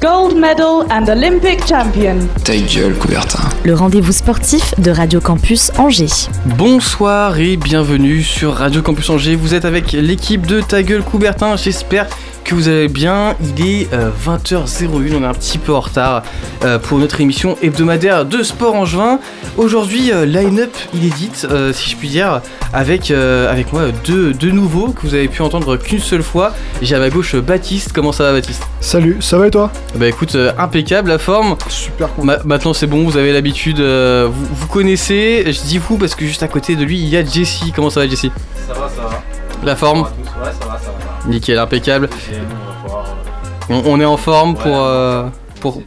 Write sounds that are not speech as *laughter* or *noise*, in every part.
Gold medal and Olympic champion. Ta gueule, Coubertin. le rendez-vous sportif de Radio Campus Angers. Bonsoir et bienvenue sur Radio Campus Angers. Vous êtes avec l'équipe de Ta gueule Coubertin. J'espère que vous allez bien. Il est euh, 20h01. On est un petit peu en retard euh, pour notre émission hebdomadaire de sport en juin. Aujourd'hui, euh, line-up inédite, euh, si je puis dire, avec, euh, avec moi deux, deux nouveaux que vous avez pu entendre qu'une seule fois. J'ai à ma gauche euh, Baptiste. Comment ça va, Baptiste? Salut, ça va et toi? Bah écoute, euh, impeccable la forme. Super cool. Ma- maintenant c'est bon, vous avez l'habitude, euh, vous, vous connaissez. Je dis vous parce que juste à côté de lui il y a Jessie. Comment ça va Jessie Ça va, ça va. La forme? Ouais, ça va, ça va. Ça va. Nickel, impeccable. On est en forme pour... euh, pour...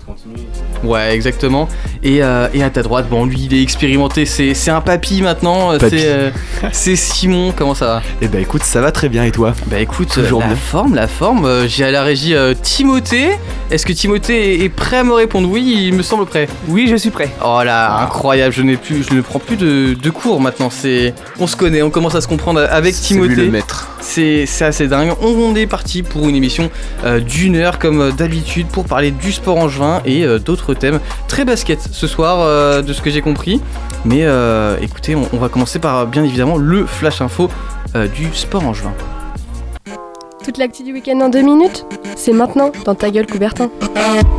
Ouais, exactement. Et, euh, et à ta droite, bon lui il est expérimenté, c'est c'est un papy maintenant. Papy. C'est euh, c'est Simon, comment ça va Eh bah écoute, ça va très bien et toi Bah écoute, Toujours la bien. forme, la forme. euh, J'ai à la régie euh, Timothée. Est-ce que Timothée est- prêt à me répondre? Oui, il me semble prêt. Oui, je suis prêt. Oh là, incroyable, je n'ai plus, je ne prends plus de, de cours maintenant. C'est, on se connaît, on commence à se comprendre avec lui Timothée. le maître. C'est, c'est assez dingue. On est parti pour une émission euh, d'une heure comme d'habitude pour parler du sport en juin et euh, thèmes. Très basket ce soir, euh, de ce que j'ai compris. Mais euh, écoutez, on, va commencer par bien évidemment le flash info euh, du sport en juin. Toute l'actu du week-end en deux minutes C'est maintenant dans ta gueule Coubertin.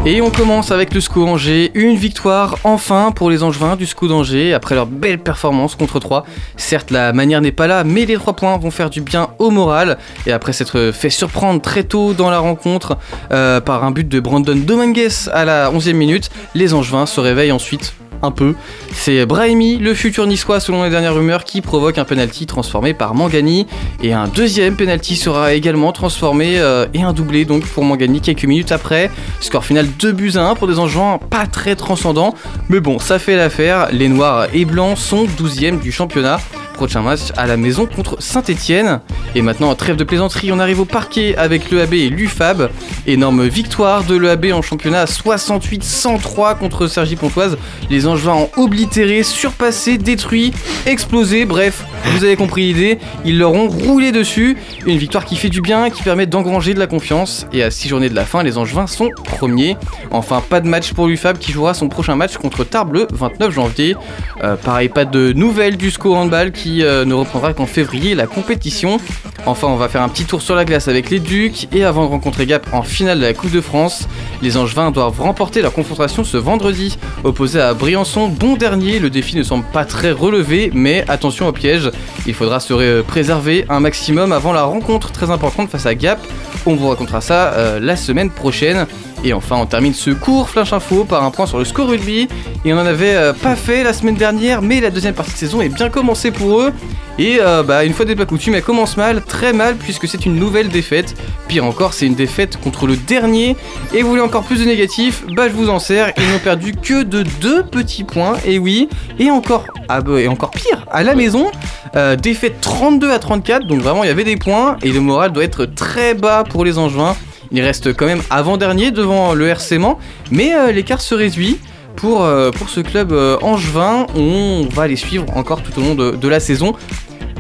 Et on commence avec le SCO Angers. Une victoire enfin pour les Angevins du SCO d'Angers après leur belle performance contre 3. Certes, la manière n'est pas là, mais les 3 points vont faire du bien au moral. Et après s'être fait surprendre très tôt dans la rencontre euh, par un but de Brandon Dominguez à la 11e minute, les Angevins se réveillent ensuite un peu. C'est Brahimi, le futur niçois selon les dernières rumeurs, qui provoque un penalty transformé par Mangani. Et un deuxième penalty sera également transformé euh, et un doublé donc pour Mangani quelques minutes après. Score final 2 buts à 1 pour des enjeux pas très transcendants. Mais bon, ça fait l'affaire. Les Noirs et Blancs sont 12e du championnat. Prochain match à la maison contre Saint-Etienne. Et maintenant, trêve de plaisanterie, on arrive au parquet avec l'EAB et l'UFAB. Énorme victoire de l'EAB en championnat 68-103 contre Sergi Pontoise. Les Angevins ont oblitéré, surpassé, détruit, explosé. Bref, vous avez compris l'idée. Ils leur ont roulé dessus. Une victoire qui fait du bien, qui permet d'engranger de la confiance. Et à 6 journées de la fin, les Angevins sont premiers. Enfin, pas de match pour l'UFAB qui jouera son prochain match contre Tarbes le 29 janvier. Euh, pareil, pas de nouvelles du SCO handball qui euh, ne reprendra qu'en février la compétition. Enfin, on va faire un petit tour sur la glace avec les Ducs et avant de rencontrer Gap en finale de la Coupe de France, les Angevins doivent remporter leur confrontation ce vendredi. Opposé à Briançon, bon dernier, le défi ne semble pas très relevé, mais attention au piège, il faudra se ré- préserver un maximum avant la rencontre très importante face à Gap. On vous racontera ça euh, la semaine prochaine. Et enfin, on termine ce court flash info par un point sur le score rugby. Et on en avait euh, pas fait la semaine dernière, mais la deuxième partie de saison est bien commencée pour eux. Et euh, bah, une fois des pas coutumes, elle commence mal, très mal, puisque c'est une nouvelle défaite. Pire encore, c'est une défaite contre le dernier. Et vous voulez encore plus de négatifs? Bah, je vous en sers. Ils n'ont perdu que de deux petits points. Et oui, et encore, ah bah, et encore pire, à la maison, euh, défaite 32 à 34. Donc vraiment, il y avait des points. Et le moral doit être très bas pour les Angevins. Il reste quand même avant-dernier devant le RC Mans, mais euh, l'écart se réduit. Pour, euh, pour ce club euh, angevin, on va les suivre encore tout au long de, de la saison.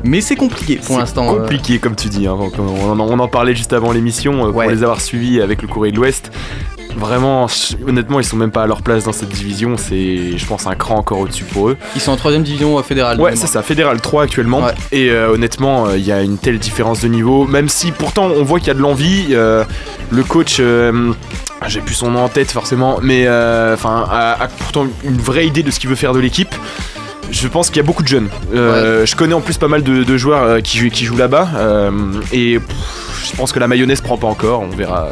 Mais c'est compliqué pour l'instant. euh. compliqué comme tu dis. hein. On, en, on en parlait juste avant l'émission euh, pour les avoir suivis avec le Courrier de l'Ouest. Vraiment, honnêtement, ils sont même pas à leur place dans cette division. C'est, je pense, un cran encore au-dessus pour eux. Ils sont en troisième division euh, fédérale. Ouais, c'est ça, Fédéral 3 actuellement. Ouais. Et euh, honnêtement, euh, il y a une telle différence de niveau. Même si pourtant on voit qu'il y a de l'envie. euh, le coach, euh, j'ai plus son nom en tête forcément, mais enfin, a, a pourtant une vraie idée de ce qu'il veut faire de l'équipe. Je pense qu'il y a beaucoup de jeunes. Euh, Je connais en plus pas mal de, de joueurs euh, qui, jouent- qui jouent là-bas. euh, et pff, je pense que la mayonnaise prend pas encore. On verra.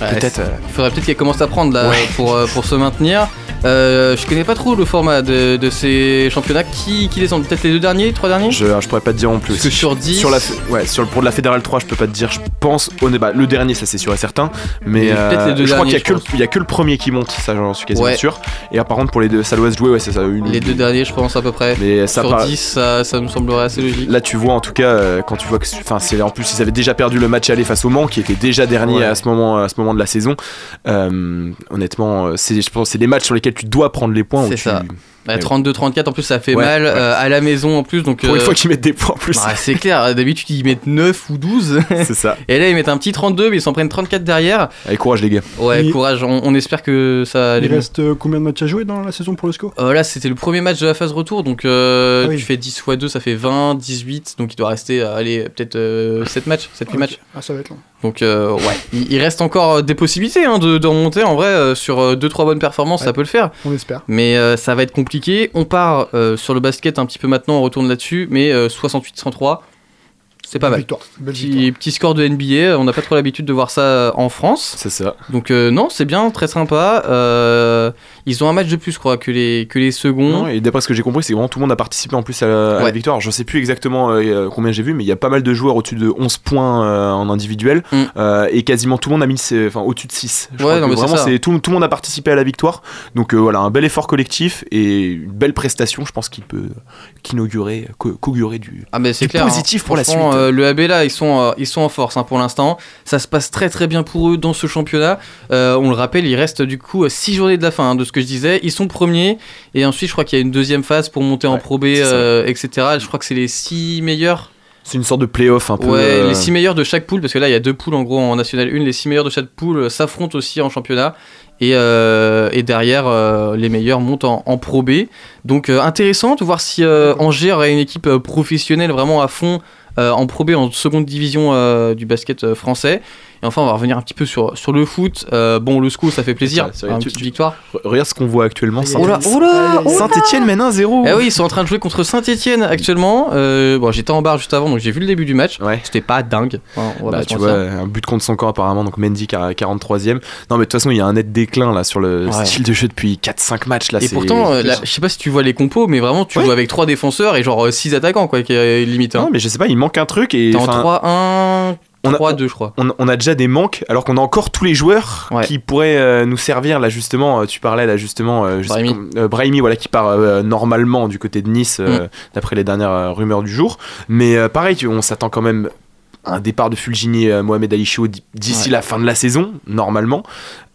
Ouais, peut-être. Il faudrait peut-être qu'elle commence à prendre là Ouais. pour, pour se maintenir. Euh, je connais pas trop le format de, de ces championnats. Qui, qui descendent Peut-être les deux derniers, trois derniers Je, je pourrais pas te dire en plus. Parce que sur 10. Sur la, ouais, sur le, pour de la Fédérale 3, je peux pas te dire. Je pense. au bah, le dernier, ça c'est sûr et certain. Mais les deux je crois qu'il y, y a que le premier qui monte, ça j'en suis quasiment Ouais. sûr. Et par contre, pour les deux, ça doit se jouer, ouais, c'est ça. Une, Les deux derniers, je pense, à peu près. Mais ça sur par- 10, ça, ça me semblerait assez logique. Là, tu vois en tout cas, euh, quand tu vois que, enfin, c'est en plus ils avaient déjà perdu le match aller face au Mans, qui était déjà dernier Ouais. à ce moment, à ce moment de la saison. Euh, honnêtement, euh, je pense, c'est des matchs sur lesquels tu dois prendre les points. C'est tu- ça. Bah, 32-34, en plus, ça fait Ouais, mal ouais. euh, à la maison en plus. Donc, Pour une euh, fois qu'ils mettent des points en plus. bah, c'est clair, d'habitude ils mettent 9 ou 12. *laughs* c'est ça. Et là, ils mettent un petit 32, mais ils s'en prennent 34 derrière. Allez, courage les gars. Ouais, Il- courage, on, on espère que ça Il les reste euh, combien de matchs à jouer dans la saison pour le SCO Euh, là, c'était le premier match de la phase retour, donc euh, Ah oui. tu fais 10 x 2, ça fait 20, 18, donc il doit rester, allez, peut-être euh, 7 matchs, 7-8 matchs. Ah, ça va être long. Donc, euh, ouais, il, reste encore des possibilités hein, de, de remonter. En vrai, euh, sur 2-3 bonnes performances, ça peut le faire. On espère. Mais euh, ça va être compliqué. On part euh, sur le basket un petit peu maintenant, on retourne là-dessus, mais euh, 68-103, c'est pas mal. Victoire. Belle victoire. Petit, petit score de NBA, on n'a pas trop l'habitude de voir ça euh, en France. C'est ça. Donc euh, non, c'est bien, très sympa. Euh, ils ont un match de plus, je crois, que les, que les seconds. Non, et d'après ce que j'ai compris, c'est vraiment tout le monde a participé en plus à la, à la Ouais. victoire. Alors, Je sais plus exactement euh, combien j'ai vu, mais il y a pas mal de joueurs au-dessus de 11 points euh, en individuel. Mm. euh, et quasiment tout le monde a mis enfin, au-dessus de 6. Je Ouais, crois non, que mais c'est vraiment, c'est tout, tout le monde a participé à la victoire. Donc euh, voilà, un bel effort collectif et une belle prestation, je pense, qui peut qu'inaugurer, qu'au- qu'augurer du, Ah mais c'est du clair. positif hein. pour la suite. Euh, le AB là, ils sont, euh, ils sont en force hein, pour l'instant. Ça se passe très très bien pour eux dans ce championnat. Euh, on le rappelle, il reste du coup 6 journées de la fin hein, de ce que je disais. Ils sont premiers et ensuite je crois qu'il y a une deuxième phase pour monter en Pro B, etc. Je crois que c'est les 6 meilleurs. C'est une sorte de playoff un peu. Ouais, les 6 meilleurs de chaque poule, parce que là il y a deux poules en gros en National 1. Les 6 meilleurs de chaque poule s'affrontent aussi en championnat. Et, euh, et derrière, euh, les meilleurs montent en, en Pro B. Donc euh, intéressant de voir si Angers aurait une équipe professionnelle vraiment à fond en Pro B, en seconde division euh, du basket euh, français. Et enfin, on va revenir un petit peu sur, sur le foot. Euh, bon, le SCO, ça fait plaisir. Une tu- petite tu- victoire. re- Regarde ce qu'on voit actuellement. Oh là, oh là, oh. Saint-Etienne mène 1-0. Eh oui, ils sont en train de jouer contre Saint-Etienne actuellement. Euh, bon, j'étais en barre juste avant, donc j'ai vu le début du match. Ouais. C'était pas dingue. Enfin, on va Bah, tu vois, un but contre son camp apparemment, donc Mendy qui a 43ème. Non, mais de toute façon, il y a un net déclin là sur le Ouais. style de jeu depuis 4-5 matchs. Là, Et pourtant, euh, je sais pas si tu vois les compos, mais vraiment, tu Ouais. joues avec trois défenseurs et genre 6 attaquants, quoi, qui est limite. Hein. Non, mais je sais pas, il manque un truc et. T'es en enfin, 3-1, on a- 3-2, je crois. on, on a déjà des manques alors qu'on a encore tous les joueurs Ouais. qui pourraient euh, nous servir là justement euh, tu parlais là justement euh, sais Brahimi. euh, voilà qui part normalement du côté de Nice Mm. d'après les dernières rumeurs du jour mais pareil on s'attend quand même à un départ de Fulgini Mohamed Ali d'ici Ouais. la fin de la saison normalement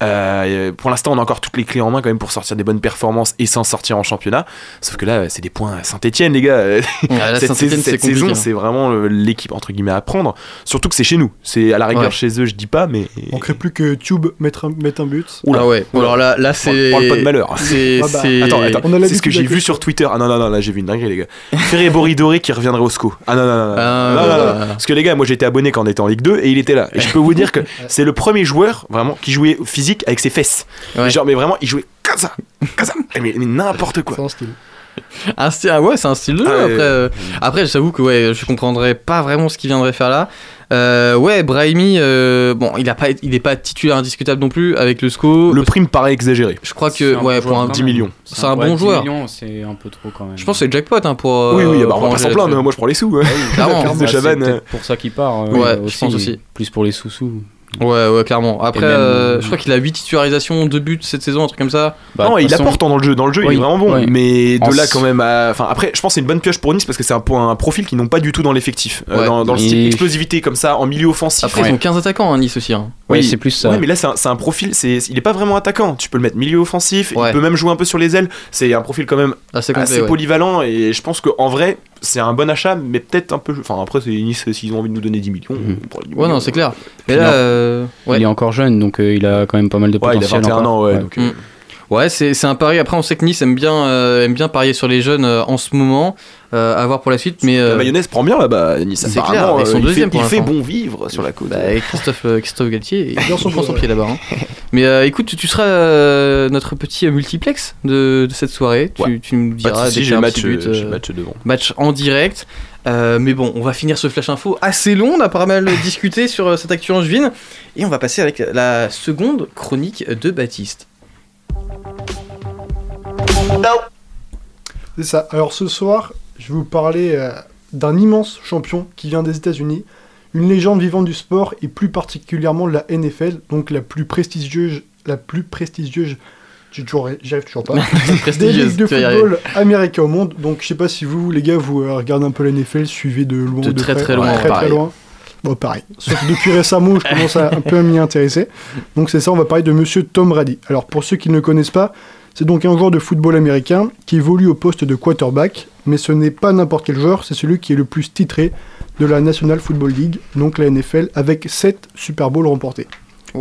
Euh, pour l'instant on a encore toutes les clés en main quand même pour sortir des bonnes performances et s'en sortir en championnat sauf que là c'est des points à Saint-Etienne les gars Ah, là, *laughs* cette, saison, c'est cette compliqué, saison, hein. c'est vraiment euh, l'équipe entre guillemets à prendre. Surtout que c'est chez nous. C'est à la rigueur Ouais. chez eux, je dis pas, mais. On crée plus que Tube mette un, mette un but. Oula. Ah ouais, alors là, là c'est. Parle pas de malheur. C'est. Ah bah, Attends, attends. On ce que j'ai vu sur Twitter. Ah non, non, non, là j'ai vu une dinguerie, les gars. *laughs* Ferré Boridoré qui reviendrait au SCO. Ah non, non, non. non. Ah, Non, non. Parce que les gars, moi j'étais abonné quand on était en Ligue 2 et il était là. Et je peux vous dire que *laughs* c'est le premier joueur vraiment qui jouait physique avec ses fesses. Ouais. Genre, mais vraiment, il jouait comme ça. Comme ça. Mais, mais n'importe quoi. C'est un style. Un style, ah ouais, c'est un style de jeu. Ah, après, euh, après j'avoue que ouais, je comprendrais pas vraiment ce qu'il viendrait faire là. Euh, ouais, Brahimi, euh, bon, il a pas, il est pas titulaire indiscutable non plus avec le SCO. Le prime paraît exagéré. Je crois C'est que un ouais, bon pour joueur un quand 10 même. millions. C'est un ouais, bon 10 joueur. millions, c'est un peu trop quand même. Je pense que c'est le jackpot hein, pour. oui, oui, bah, on va pas s'en plaindre. Moi je prends les sous. hein. Clairement. Ah, Chavannes, C'est peut-être pour ça qu'il part. euh, Ouais, je pense aussi. Plus pour les sous-sous. Ouais, ouais, clairement. Après, même- euh, je crois qu'il a 8 titularisations, 2 buts cette saison, un truc comme ça. Bah, non, il façon- apporte dans le jeu. Dans le jeu, il Oui, est vraiment bon. oui. Mais de En là, quand même, à... enfin, après, je pense que c'est une bonne pioche pour Nice parce que c'est un, point- un profil qu'ils n'ont pas du tout dans l'effectif. Euh, dans, dans le Et- style explosivité comme ça, en milieu offensif. Après, Ouais. ils ont 15 attaquants, hein, Nice aussi. Hein. Ouais, c'est plus ça. Ouais, mais là, c'est un, c'est un profil. C'est, il est pas vraiment attaquant. Tu peux le mettre milieu offensif. Ouais. Il peut même jouer un peu sur les ailes. C'est un profil quand même Assez complet, assez ouais. polyvalent. Et je pense qu'en vrai, c'est un bon achat, mais peut-être un peu. Enfin, après, c'est Nice s'ils ont envie de nous donner 10 millions. Mhm. on prend les 10 Ouais, non, c'est clair. Mais là, euh, ouais. Il est encore jeune, donc euh, il a quand même pas mal de Ouais, il a potentiel. 21 encore. ans, ouais. donc, euh, Mm. Ouais, c'est c'est un pari. Après, on sait que Nice aime bien, euh, aime bien parier sur les jeunes euh, en ce moment. Euh, à voir pour la suite. Mais La euh, mayonnaise prend bien là-bas. Nice, c'est apparemment, clair, ils sont il deuxième fait, il fait bon vivre sur la côte. bah, et Christophe, euh, Christophe Galtier, il son prend son jeu, pied là-bas. hein. Mais euh, écoute, tu, tu seras euh, notre petit multiplex de, de cette soirée. Tu, Ouais. tu nous diras y j'ai match, but, match devant. match en direct. Euh, mais bon, on va finir ce flash info assez long. On a pas mal discuté sur cette actu angevine. Et on va passer avec la seconde chronique de Baptiste. C'est ça. Alors ce soir, je vais vous parler euh, d'un immense champion qui vient des États-Unis, une légende vivante du sport et plus particulièrement de la NFL, donc la plus prestigieuse, la plus prestigieuse, j'ai toujours- j'y arrive toujours pas, *laughs* des Prestigieuse, ligues de football américain au monde. Donc je sais pas si vous, les gars, vous euh, regardez un peu la NFL, suivez de loin De ou de très, près. très loin, très, très loin. Bon, pareil. Sauf que depuis récemment, je commence à un peu à m'y intéresser. Donc c'est ça, on va parler de Monsieur Tom Brady. Alors pour ceux qui ne le connaissent pas, c'est donc un joueur de football américain qui évolue au poste de quarterback, mais ce n'est pas n'importe quel joueur, c'est celui qui est le plus titré de la National Football League, donc la NFL, avec 7 Super Bowls remportés.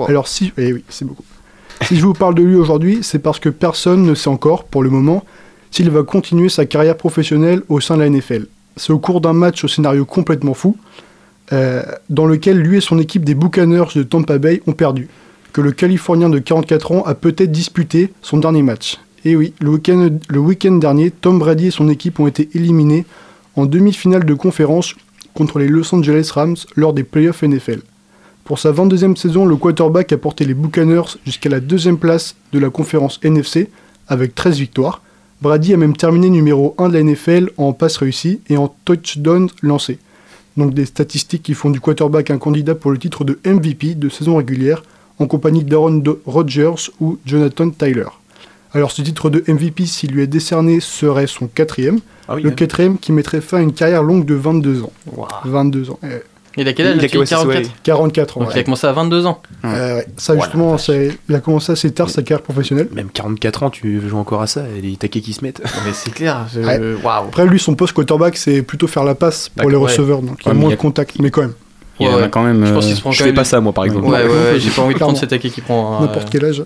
Alors si... Eh oui, c'est beaucoup. Si je vous parle de lui aujourd'hui, c'est parce que personne ne sait encore, pour le moment, s'il va continuer sa carrière professionnelle au sein de la NFL. C'est au cours d'un match au scénario complètement fou, euh, dans lequel lui et son équipe des Buccaneers de Tampa Bay ont perdu, que le Californien de 44 ans a peut-être disputé son dernier match. Et oui, le week-end dernier, Tom Brady et son équipe ont été éliminés en demi-finale de conférence contre les Los Angeles Rams lors des playoffs NFL. Pour sa 22e saison, le quarterback a porté les Buccaneers jusqu'à la deuxième place de la conférence NFC avec 13 victoires. Brady a même terminé numéro 1 de la NFL en passes réussies et en touchdowns lancés. Donc des statistiques qui font du quarterback un candidat pour le titre de MVP de saison régulière en compagnie d'Aaron Rodgers ou Jonathan Tyler. Alors ce titre de MVP, s'il lui est décerné, serait son quatrième. Ah oui, le hein. quatrième qui mettrait fin à une carrière longue de 22 ans. 22 ans. eh. Il a quel âge Il a là, tu dis quel âge, 44 44 ans. Donc il a commencé à 22 ans. Euh, ouais. Ça justement, il a commencé assez tard sa carrière professionnelle. Même 44 ans, tu joues encore à ça, et les taquets qui se mettent. *laughs* Mais c'est clair. je- Ouais. Waouh. Après lui, son poste quarterback, c'est plutôt faire la passe pour les ouais. receveurs, donc il y a moins de contact, mais quand même, Il y en a quand même. Je pense euh, qu'il se prend Je quand fais pas ça, moi, par exemple. Ouais, ouais, j'ai pas envie de prendre cet attaqué qui prend. euh, n'importe quel âge.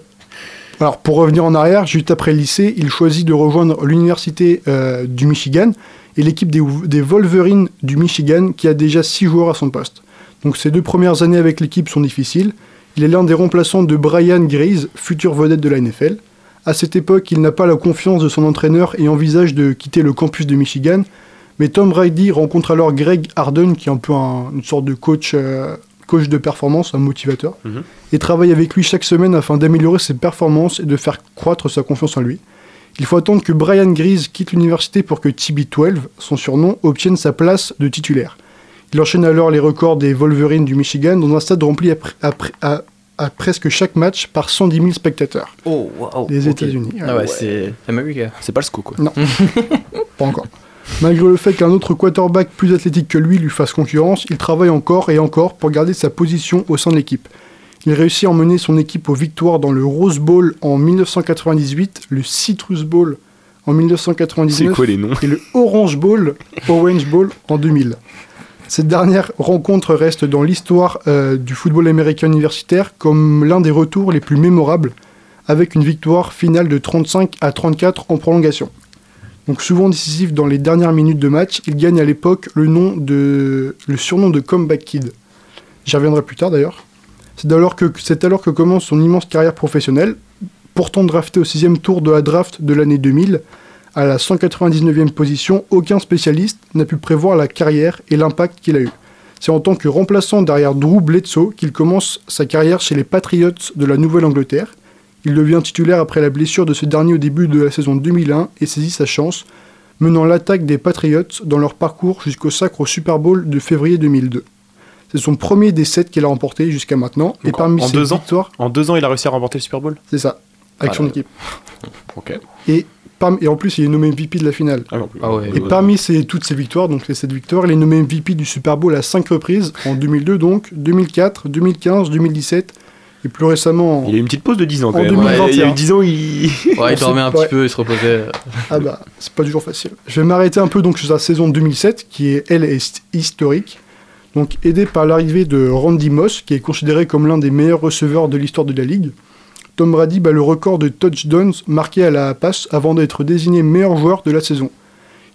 Alors pour revenir en arrière, juste après le lycée, il choisit de rejoindre l'université euh, du Michigan et l'équipe des, des Wolverines du Michigan qui a déjà 6 joueurs à son poste. Donc ses deux premières années avec l'équipe sont difficiles. Il est l'un des remplaçants de Brian Graze, future vedette de la NFL. À cette époque, il n'a pas la confiance de son entraîneur et envisage de quitter le campus de Michigan. Mais Tom Brady rencontre alors Greg Harden, qui est un peu un- une sorte de coach, euh, coach de performance, un motivateur, Mhm. et travaille avec lui chaque semaine afin d'améliorer ses performances et de faire croître sa confiance en lui. Il faut attendre que Brian Grease quitte l'université pour que TB12, son surnom, obtienne sa place de titulaire. Il enchaîne alors les records des Wolverines du Michigan dans un stade rempli à, pr- à pr- à- à presque chaque match par 110 000 spectateurs. Oh. Les ok. États-Unis. Ah ouais, c'est pas le SCO, quoi. *laughs* Pas encore. Malgré le fait qu'un autre quarterback plus athlétique que lui lui fasse concurrence, il travaille encore et encore pour garder sa position au sein de l'équipe. Il réussit à emmener son équipe aux victoires dans le Rose Bowl en 1998, le Citrus Bowl en 1999 C'est quoi les noms et le Orange Bowl, Orange Bowl en 2000. Cette dernière rencontre reste dans l'histoire euh, du football américain universitaire comme l'un des retours les plus mémorables, avec une victoire finale de 35 à 34 en prolongation. Donc souvent décisif dans les dernières minutes de match, il gagne à l'époque le, nom de, le surnom de Comeback Kid. J'y reviendrai plus tard d'ailleurs. C'est alors, que, commence son immense carrière professionnelle, pourtant drafté au sixième tour de la draft de l'année 2000, à la 199e position, aucun spécialiste n'a pu prévoir la carrière et l'impact qu'il a eu. C'est en tant que remplaçant derrière Drew Bledsoe qu'il commence sa carrière chez les Patriots de la Nouvelle-Angleterre. Il devient titulaire après la blessure de ce dernier au début de la saison 2001 et saisit sa chance, menant l'attaque des Patriots dans leur parcours jusqu'au sacre au Super Bowl de février 2002. C'est son premier des sept qu'il a remporté jusqu'à maintenant. et parmi en ses deux ans victoires, En deux ans, il a réussi à remporter le Super Bowl c'est ça, avec Ah son là. équipe. *laughs* Ok. Et, parmi- et en plus, il est nommé MVP de la finale. Ah. Ah ouais. Et parmi ces, toutes ces victoires, donc les 7 victoires, il est nommé MVP du Super Bowl à 5 reprises, en 2002 donc, 2004, 2015, 2017, et plus récemment... en- Il a eu une petite pause de 10 ans quand En même. 2021. Ouais, il y a eu 10 ans, il. Ouais, il dormait un Ouais. petit peu, il se reposait. Ah bah, c'est pas toujours facile. Je vais m'arrêter un peu donc sur sa saison 2007, qui est, elle, est historique. Donc aidé par l'arrivée de Randy Moss, qui est considéré comme l'un des meilleurs receveurs de l'histoire de la Ligue. Tom Brady bat le record de touchdowns marqués à la passe avant d'être désigné meilleur joueur de la saison.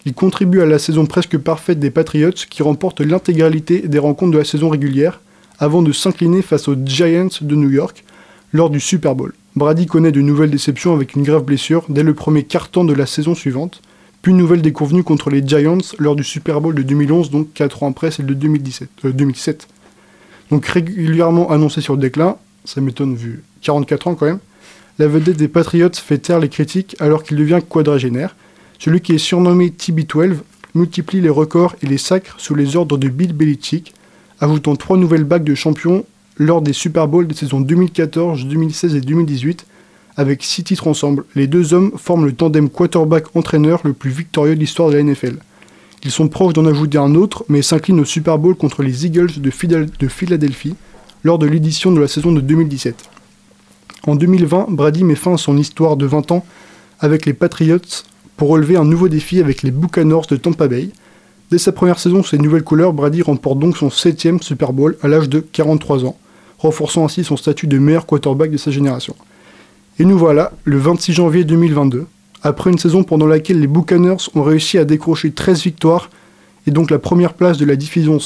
Il contribue à la saison presque parfaite des Patriots, qui remportent l'intégralité des rencontres de la saison régulière, avant de s'incliner face aux Giants de New York lors du Super Bowl. Brady connaît de nouvelles déceptions avec une grave blessure dès le premier quart-temps de la saison suivante, puis une nouvelle déconvenue contre les Giants lors du Super Bowl de 2011, donc 4 ans après celle de 2017, euh, 2007. Donc régulièrement annoncé sur le déclin, ça m'étonne vu 44 ans quand même. la vedette des Patriots fait taire les critiques alors qu'il devient quadragénaire. Celui qui est surnommé TB12 multiplie les records et les sacres sous les ordres de Bill Belichick, ajoutant trois nouvelles bagues de champion lors des Super Bowls des saisons 2014, 2016 et 2018, avec six titres ensemble. Les deux hommes forment le tandem quarterback-entraîneur le plus victorieux de l'histoire de la NFL. Ils sont proches d'en ajouter un autre, mais s'inclinent au Super Bowl contre les Eagles de, Phila- de Philadelphie lors de l'édition de la saison de 2017. En 2020, Brady met fin à son histoire de 20 ans avec les Patriots pour relever un nouveau défi avec les Buccaneers de Tampa Bay. Dès sa première saison sous ses nouvelles couleurs, Brady remporte donc son septième Super Bowl à l'âge de 43 ans, renforçant ainsi son statut de meilleur quarterback de sa génération. Et nous voilà, le 26 janvier 2022, après une saison pendant laquelle les Buccaneers ont réussi à décrocher 13 victoires et donc la première place de la division,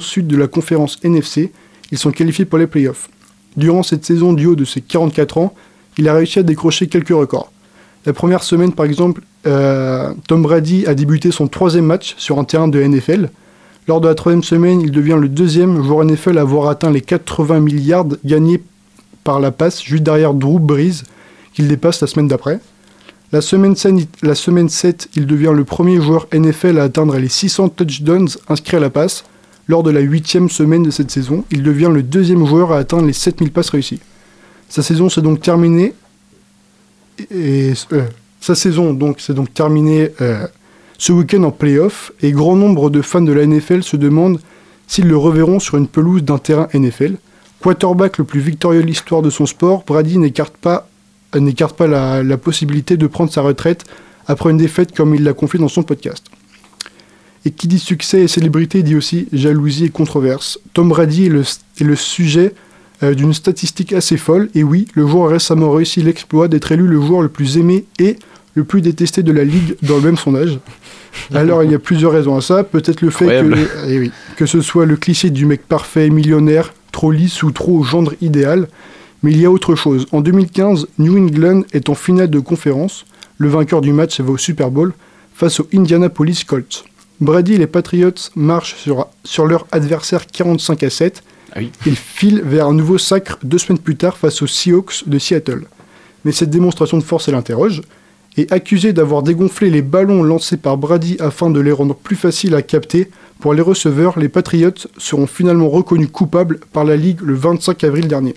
sud de la conférence NFC, ils sont qualifiés pour les playoffs. Durant cette saison du haut de ses 44 ans, il a réussi à décrocher quelques records. La première semaine, par exemple, euh, Tom Brady a débuté son troisième match sur un terrain de NFL. Lors de la troisième semaine, il devient le deuxième joueur NFL à avoir atteint les 80 milliards gagnés par la passe, juste derrière Drew Brees, qu'il dépasse la semaine d'après. La semaine, 7, la semaine 7, il devient le premier joueur NFL à atteindre les 600 touchdowns inscrits à la passe. Lors de la huitième semaine de cette saison, il devient le deuxième joueur à atteindre les 7000 passes réussies. Sa saison s'est donc terminée. Euh, donc euh, ce week-end en playoff et grand nombre de fans de la NFL se demandent s'ils le reverront sur une pelouse d'un terrain NFL. Quarterback le plus victorieux de l'histoire de son sport, Brady n'écarte pas, euh, n'écarte pas la, la possibilité de prendre sa retraite après une défaite comme il l'a confié dans son podcast. Et qui dit succès et célébrité dit aussi jalousie et controverse. Tom Brady est le, est le sujet euh, d'une statistique assez folle, et oui, le joueur a récemment réussi l'exploit d'être élu le joueur le plus aimé et le plus détesté de la ligue dans le même sondage. Alors il y a plusieurs raisons à ça, peut-être le fait que, eh oui, que ce soit le cliché du mec parfait, millionnaire, trop lisse ou trop gendre idéal, mais il y a autre chose. En 2015, New England est en finale de conférence, le vainqueur du match va au Super Bowl face aux Indianapolis Colts. Brady et les Patriots marchent sur, sur leur adversaire 45 à 7. Ah oui. Ils filent vers un nouveau sacre deux semaines plus tard face aux Seahawks de Seattle. Mais cette démonstration de force, elle interroge. Et accusé d'avoir dégonflé les ballons lancés par Brady afin de les rendre plus faciles à capter pour les receveurs, les Patriots seront finalement reconnus coupables par la Ligue le 25 avril dernier.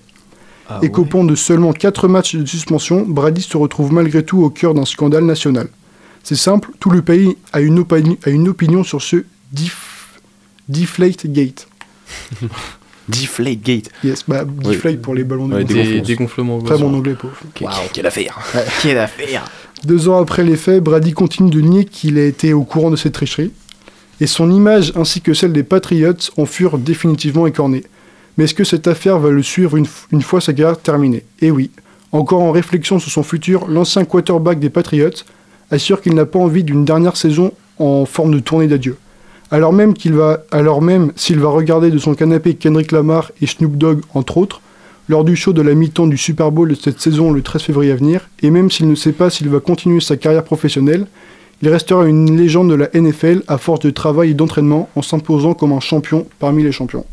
Ah et qu'au de seulement 4 matchs de suspension, Brady se retrouve malgré tout au cœur d'un scandale national. C'est simple, tout le pays a une, opini- a une opinion sur ce dif- Deflate Gate. *laughs* Deflate Gate. Yes, bah, deflate pour les ballons de Ouais, gonflement. Des dégonflements. Très bon anglais, pauvre. Quelle affaire *laughs* Quelle affaire Deux ans après les faits, Brady continue de nier qu'il a été au courant de cette tricherie. Et son image ainsi que celle des Patriots en furent définitivement écornées. Mais est-ce que cette affaire va le suivre une, fois sa carrière terminée? Eh oui. Encore en réflexion sur son futur, l'ancien quarterback des Patriots assure qu'il n'a pas envie d'une dernière saison en forme de tournée d'adieu. Alors même qu'il va, alors même s'il va regarder de son canapé Kendrick Lamar et Snoop Dogg entre autres, lors du show de la mi-temps du Super Bowl de cette saison le 13 février à venir, et même s'il ne sait pas s'il va continuer sa carrière professionnelle, il restera une légende de la NFL à force de travail et d'entraînement en s'imposant comme un champion parmi les champions.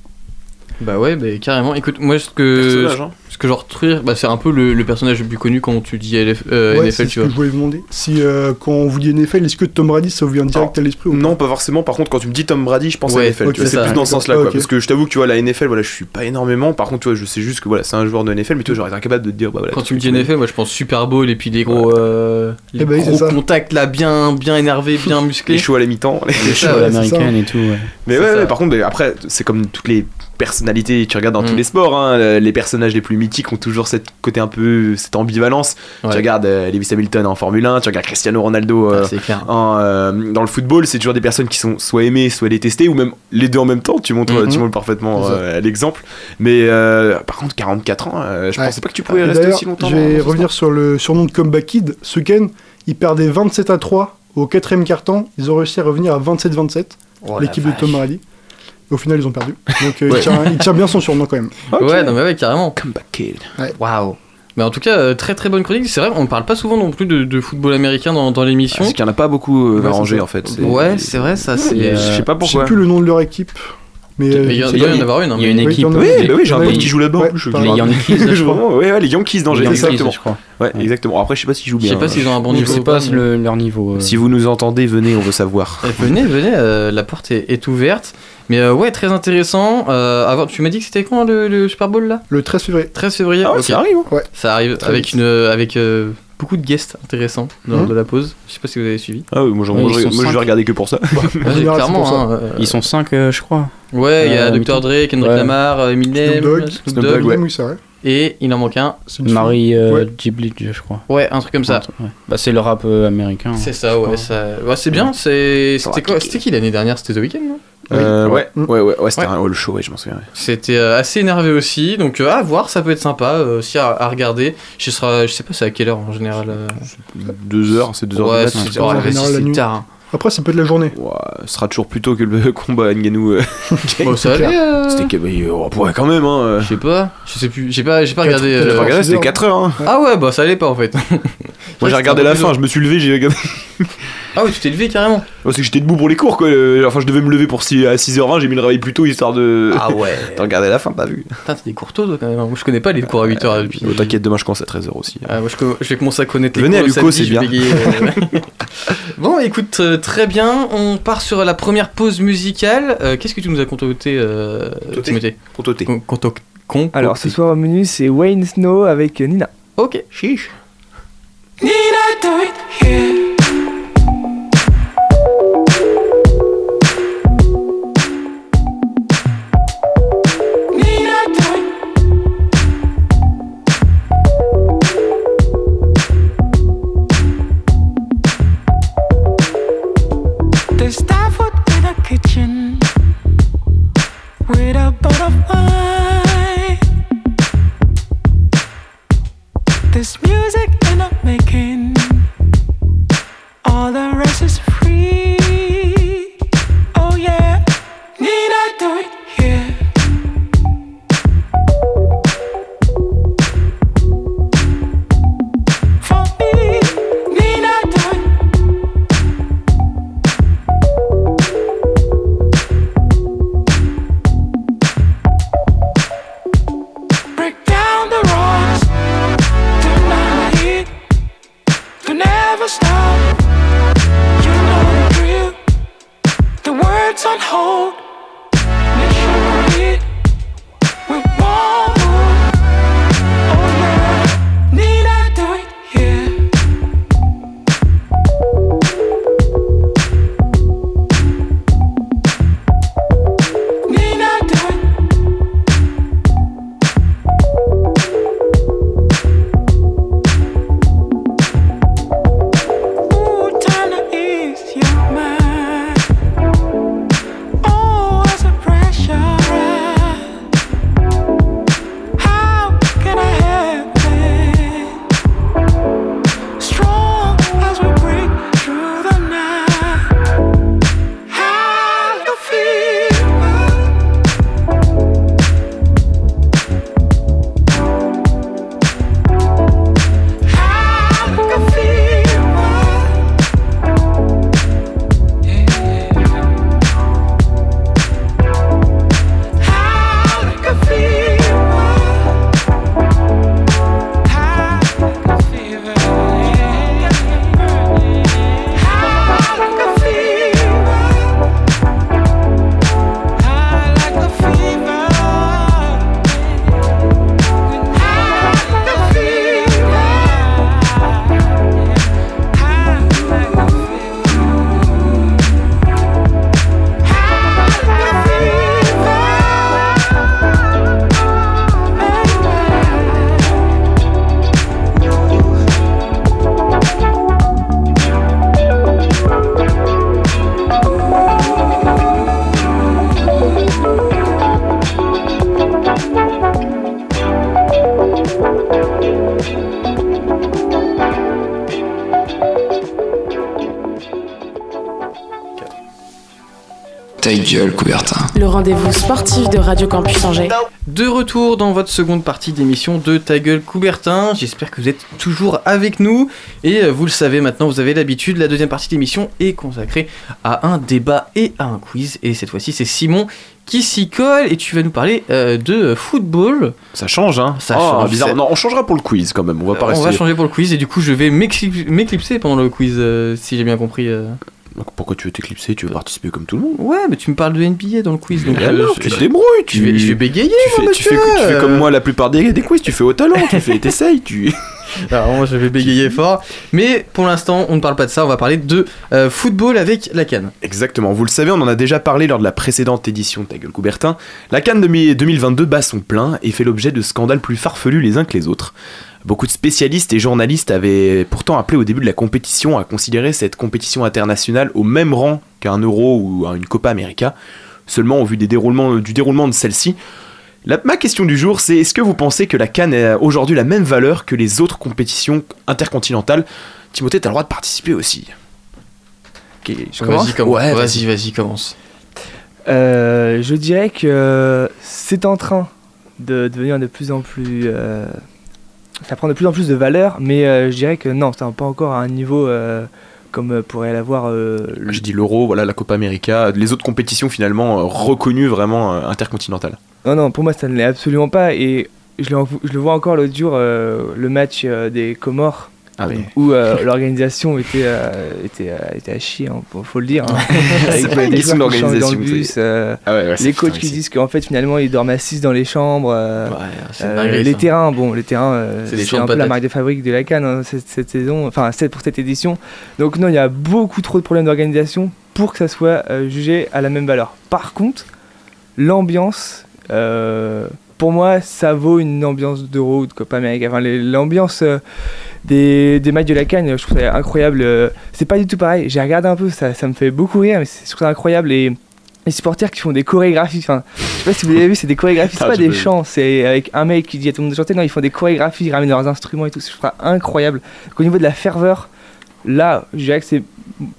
Bah ouais, bah carrément. Écoute, moi ce que hein. ce que je retrouve, bah c'est un peu le, le personnage le plus connu quand tu dis LF, euh, Ouais, NFL, c'est tu ce vois. que je voulais vous demander. Si euh, quand on vous dit NFL, est-ce que Tom Brady ça vous vient direct à l'esprit Non, pas forcément. Par contre, quand tu me dis Tom Brady, je pense Ouais, à NFL. c'est plus dans ce sens-là, Ah. Parce que je t'avoue que tu vois, la NFL, voilà, je suis pas énormément. Par contre, tu vois, je sais juste que voilà, c'est un joueur de NFL, mais tu vois, j'aurais été incapable de te dire, bah voilà. Quand tu me dis NFL, moi je pense Super Bowl et puis les gros, euh, les Eh ben gros contacts là, bien, bien énervés, bien *laughs* Les musclés. shows à la mi-temps. les- C'est Show ça, à ouais, l'américaine et tout. Mais ouais, par contre, après, c'est comme toutes les personnalités, tu regardes dans Mm. tous les sports, hein, les personnages les plus mythiques ont toujours cette côté un peu, cette ambivalence. Ouais. Tu regardes euh, Lewis Hamilton en Formule 1, tu regardes Cristiano Ronaldo euh, Ah, c'est clair. en, euh, dans le football, c'est toujours des personnes qui sont soit aimées, soit détestées, ou même les deux en même temps. Tu montres, Mhm. tu montres parfaitement euh, l'exemple. Mais euh, par contre, 44 ans, euh, je Ouais. pensais pas que tu pouvais Et rester aussi longtemps. Je vais revenir sur le surnom de Comeback Kid. Ce week-end, ils perdaient 27 à 3 au quatrième quart-temps. Ils ont réussi à revenir à 27-27, Oh, la l'équipe de. Tom Brady. Au final, ils ont perdu. Donc, euh, Ouais. il, tient, il tient bien son surnom quand même. *laughs* Ouais, non mais ouais, carrément. Comeback Kid. Waouh. Mais en tout cas, euh, très très bonne chronique. C'est vrai, on parle pas souvent non plus de, de football américain dans, dans l'émission. Parce qu'il y en a pas beaucoup euh, Ouais, arrangé en fait. Ouais, c'est vrai, ça c'est. A- Je sais pas Je sais pourquoi. plus le nom de leur équipe. Mais, euh, il y en- je il sais doit y pas. en avoir une. hein, Il y a une équipe. il y en a Oui, une. oui, j'ai un pote qui joue là-bas. je- Les. Yankees, *laughs* je crois. Vraiment, ouais, ouais, les Yankees d'Angers, exactement. je crois. Ouais, exactement. Après, je sais pas s'ils jouent Je bien. sais pas s'ils ont un bon Je niveau. sais ou pas leur niveau. euh. Si vous nous entendez, venez, on veut savoir. Eh, venez, venez, euh, la porte est, est ouverte. Mais euh, ouais, très intéressant. Euh, avant, tu m'as dit que c'était quand le, le Super Bowl là? Le 13 février. 13 février Ah ouais, Ok. ça arrive. hein. Ça arrive Très avec, vite. une, avec euh, beaucoup de guests intéressants lors Mhm. de la pause. Je sais pas si vous avez suivi. Ah oui, moi, Ouais, je- moi, je vais regarder que pour ça. *laughs* Ouais, clairement. pour ça. hein, euh, Ils sont 5, je crois. Ouais, il y a Euh, Dr. Dre, Kendrick Ouais. Lamar, euh, Eminem, Snoop Dogg. Snoop Snoop Dogg, Dogg, ouais. Oui, c'est vrai. et il en manque un. Marie euh, Ouais. Je crois. Ouais, un truc comme ça. Ouais. Bah, c'est le rap euh, américain. C'est ça, ouais. Ça... ouais c'est bien. C'était quoi. C'était qui l'année dernière? C'était The Weeknd, non? Euh, ouais, Mm. ouais, ouais, ouais, c'était Ouais. un hall show, ouais, je m'en souviens. ouais. C'était euh, assez énervé aussi, donc euh, à voir, ça peut être sympa euh, aussi à, à regarder. Je, serai, je sais pas c'est à quelle heure en général. euh. Deux heures, c'est deux heures Ouais, c'est tard. hein. Après, ça peut être la journée. Ouais, ce sera toujours plus tôt que le *laughs* combat *laughs* Nganou. Bon, ça allait. euh, C'était bah, oh, ouais, quand même, hein. euh. Je sais pas, je sais plus, j'ai pas, j'ai pas regardé. J'ai euh, pas regardé, c'était heures. 4 heures. Hein. Ah ouais, bah ça allait pas en fait. *laughs* Moi j'ai regardé la fin, je me suis levé, j'ai regardé. Ah ouais, tu t'es levé carrément. C'est que j'étais debout pour les cours quoi. euh, Enfin, je devais me lever pour 6, à 6h20, j'ai mis le réveil plus tôt histoire de. Ah ouais. *laughs* de regarder la fin, t'as vu Putain, t'as des cours tôt toi, quand même. hein. Moi je connais pas les cours à 8h depuis. Oh, T'inquiète, demain je commence à 13h aussi. Ah, moi, je, vais commencer à connaître les Venez à cours le Luco, samedi, c'est je vais bien. euh. *laughs* bon, écoute, euh, très bien. On part sur la première pause musicale. Euh, Qu'est-ce que tu nous as euh, Concocté Timothée Contoté. Con- contoc- con- Alors ce soir au menu c'est Wayne Snow avec Nina. Ok, chiche. Need I do it here? 真好。Gueule, Coubertin. Le rendez-vous sportif de Radio Campus Angers. De retour dans votre seconde partie d'émission de Ta gueule Coubertin. J'espère que vous êtes toujours avec nous. Et euh, vous le savez maintenant, vous avez l'habitude, la deuxième partie d'émission est consacrée à un débat et à un quiz. Et cette fois-ci, c'est Simon qui s'y colle et tu vas nous parler euh, de football. Ça change, hein Ça Oh, change. bizarre. Non, on changera pour le quiz quand même. On va pas On rester. va changer pour le quiz et du coup je vais m'éclip- m'éclipser pendant le quiz euh, si j'ai bien compris. Donc, Pourquoi tu veux t'éclipser? Tu veux participer comme tout le monde? Ouais, mais tu me parles de NBA dans le quiz. Donc, alors, je- tu te débrouilles, tu je vais, je vais bégayer, tu fais, tu, fais, monsieur. tu fais comme moi la plupart des, des quiz, tu fais au talent, tu fais, t'essayes, tu. *laughs* Alors moi je vais bégayer fort. Mais pour l'instant on ne parle pas de ça, on va parler de euh, football avec la canne. Exactement, vous le savez, on en a déjà parlé lors de la précédente édition de Ta gueule Coubertin. La Cannes 2022 bat son plein et fait l'objet de scandales plus farfelus les uns que les autres. Beaucoup de spécialistes et journalistes avaient pourtant appelé au début de la compétition à considérer cette compétition internationale au même rang qu'un Euro ou une Copa América. Seulement au vu des déroulements, du déroulement de celle-ci, la- ma question du jour, c'est est-ce que vous pensez que la Cannes a aujourd'hui la même valeur que les autres compétitions intercontinentales? Timothée, t'as le droit de participer aussi. Ok, je Vas-y commence. Ouais, vas-y vas-y commence. Euh, je dirais que c'est en train de devenir de plus en plus. euh, ça prend de plus en plus de valeur, mais euh, je dirais que non, c'est pas encore à un niveau euh, comme euh, pourrait l'avoir. euh, le- Je dis l'Euro, voilà la Copa América, les autres compétitions finalement reconnues vraiment intercontinentales. Non, non, pour moi ça ne l'est absolument pas. Et je le, je le vois encore l'autre jour, le match des Comores. Ah oui. Où euh, l'organisation était, euh, était, euh, était à chier, hein, faut, faut le dire. hein. *laughs* Avec pas des dans le bus, Ah ouais, ouais, c'est les coachs qui disent qu'en fait finalement ils dorment assis dans les chambres. les ça. terrains, bon, les terrains, C'est un peu la marque de fabrique de la Cannes hein, cette, cette saison, enfin pour cette édition. Donc non, il y a beaucoup trop de problèmes d'organisation pour que ça soit jugé à la même valeur. Par contre, l'ambiance, pour moi, ça vaut une ambiance d'Euro ou de Copa América. Enfin, l'ambiance euh, des, des matchs de la Cannes, je trouve ça incroyable. euh, C'est pas du tout pareil. J'ai regardé un peu, ça, ça me fait beaucoup rire, mais je trouve ça incroyable. Et les supporters qui font des chorégraphies, enfin, je sais pas si vous avez vu, c'est des chorégraphies, c'est Ah, pas des chants, c'est avec un mec qui dit à tout le monde de chanter. Non, ils font des chorégraphies, ils ramènent leurs instruments et tout. Je trouve ça incroyable. Donc, au niveau de la ferveur, là, je dirais que c'est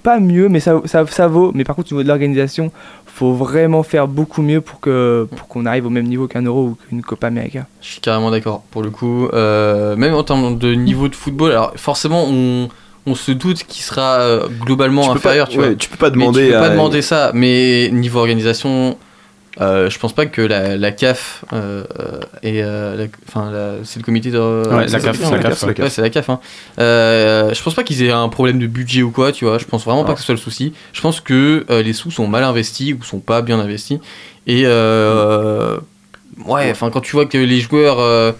pas mieux, mais ça, ça, ça vaut. Mais par contre, au niveau de l'organisation, faut vraiment faire beaucoup mieux pour que pour qu'on arrive au même niveau qu'un Euro ou qu'une Copa América. Je suis carrément d'accord pour le coup. Euh, même en termes de niveau de football, alors forcément on, on se doute qu'il sera euh, globalement Tu peux pas- inférieur. tu ouais, vois. tu peux pas Mais demander tu peux pas à- demander ça. Mais niveau organisation, euh, je pense pas que la, la CAF euh, et euh, enfin c'est le comité de Ouais, la c'est CAF, c'est la ouais. CAF, ouais. Ouais, c'est la CAF. hein. Euh, je pense pas qu'ils aient un problème de budget ou quoi, tu vois. Je pense vraiment pas que ce soit le souci. Je pense que euh, les sous sont mal investis ou sont pas bien investis. Et euh, ouais, enfin quand tu vois que les joueurs euh,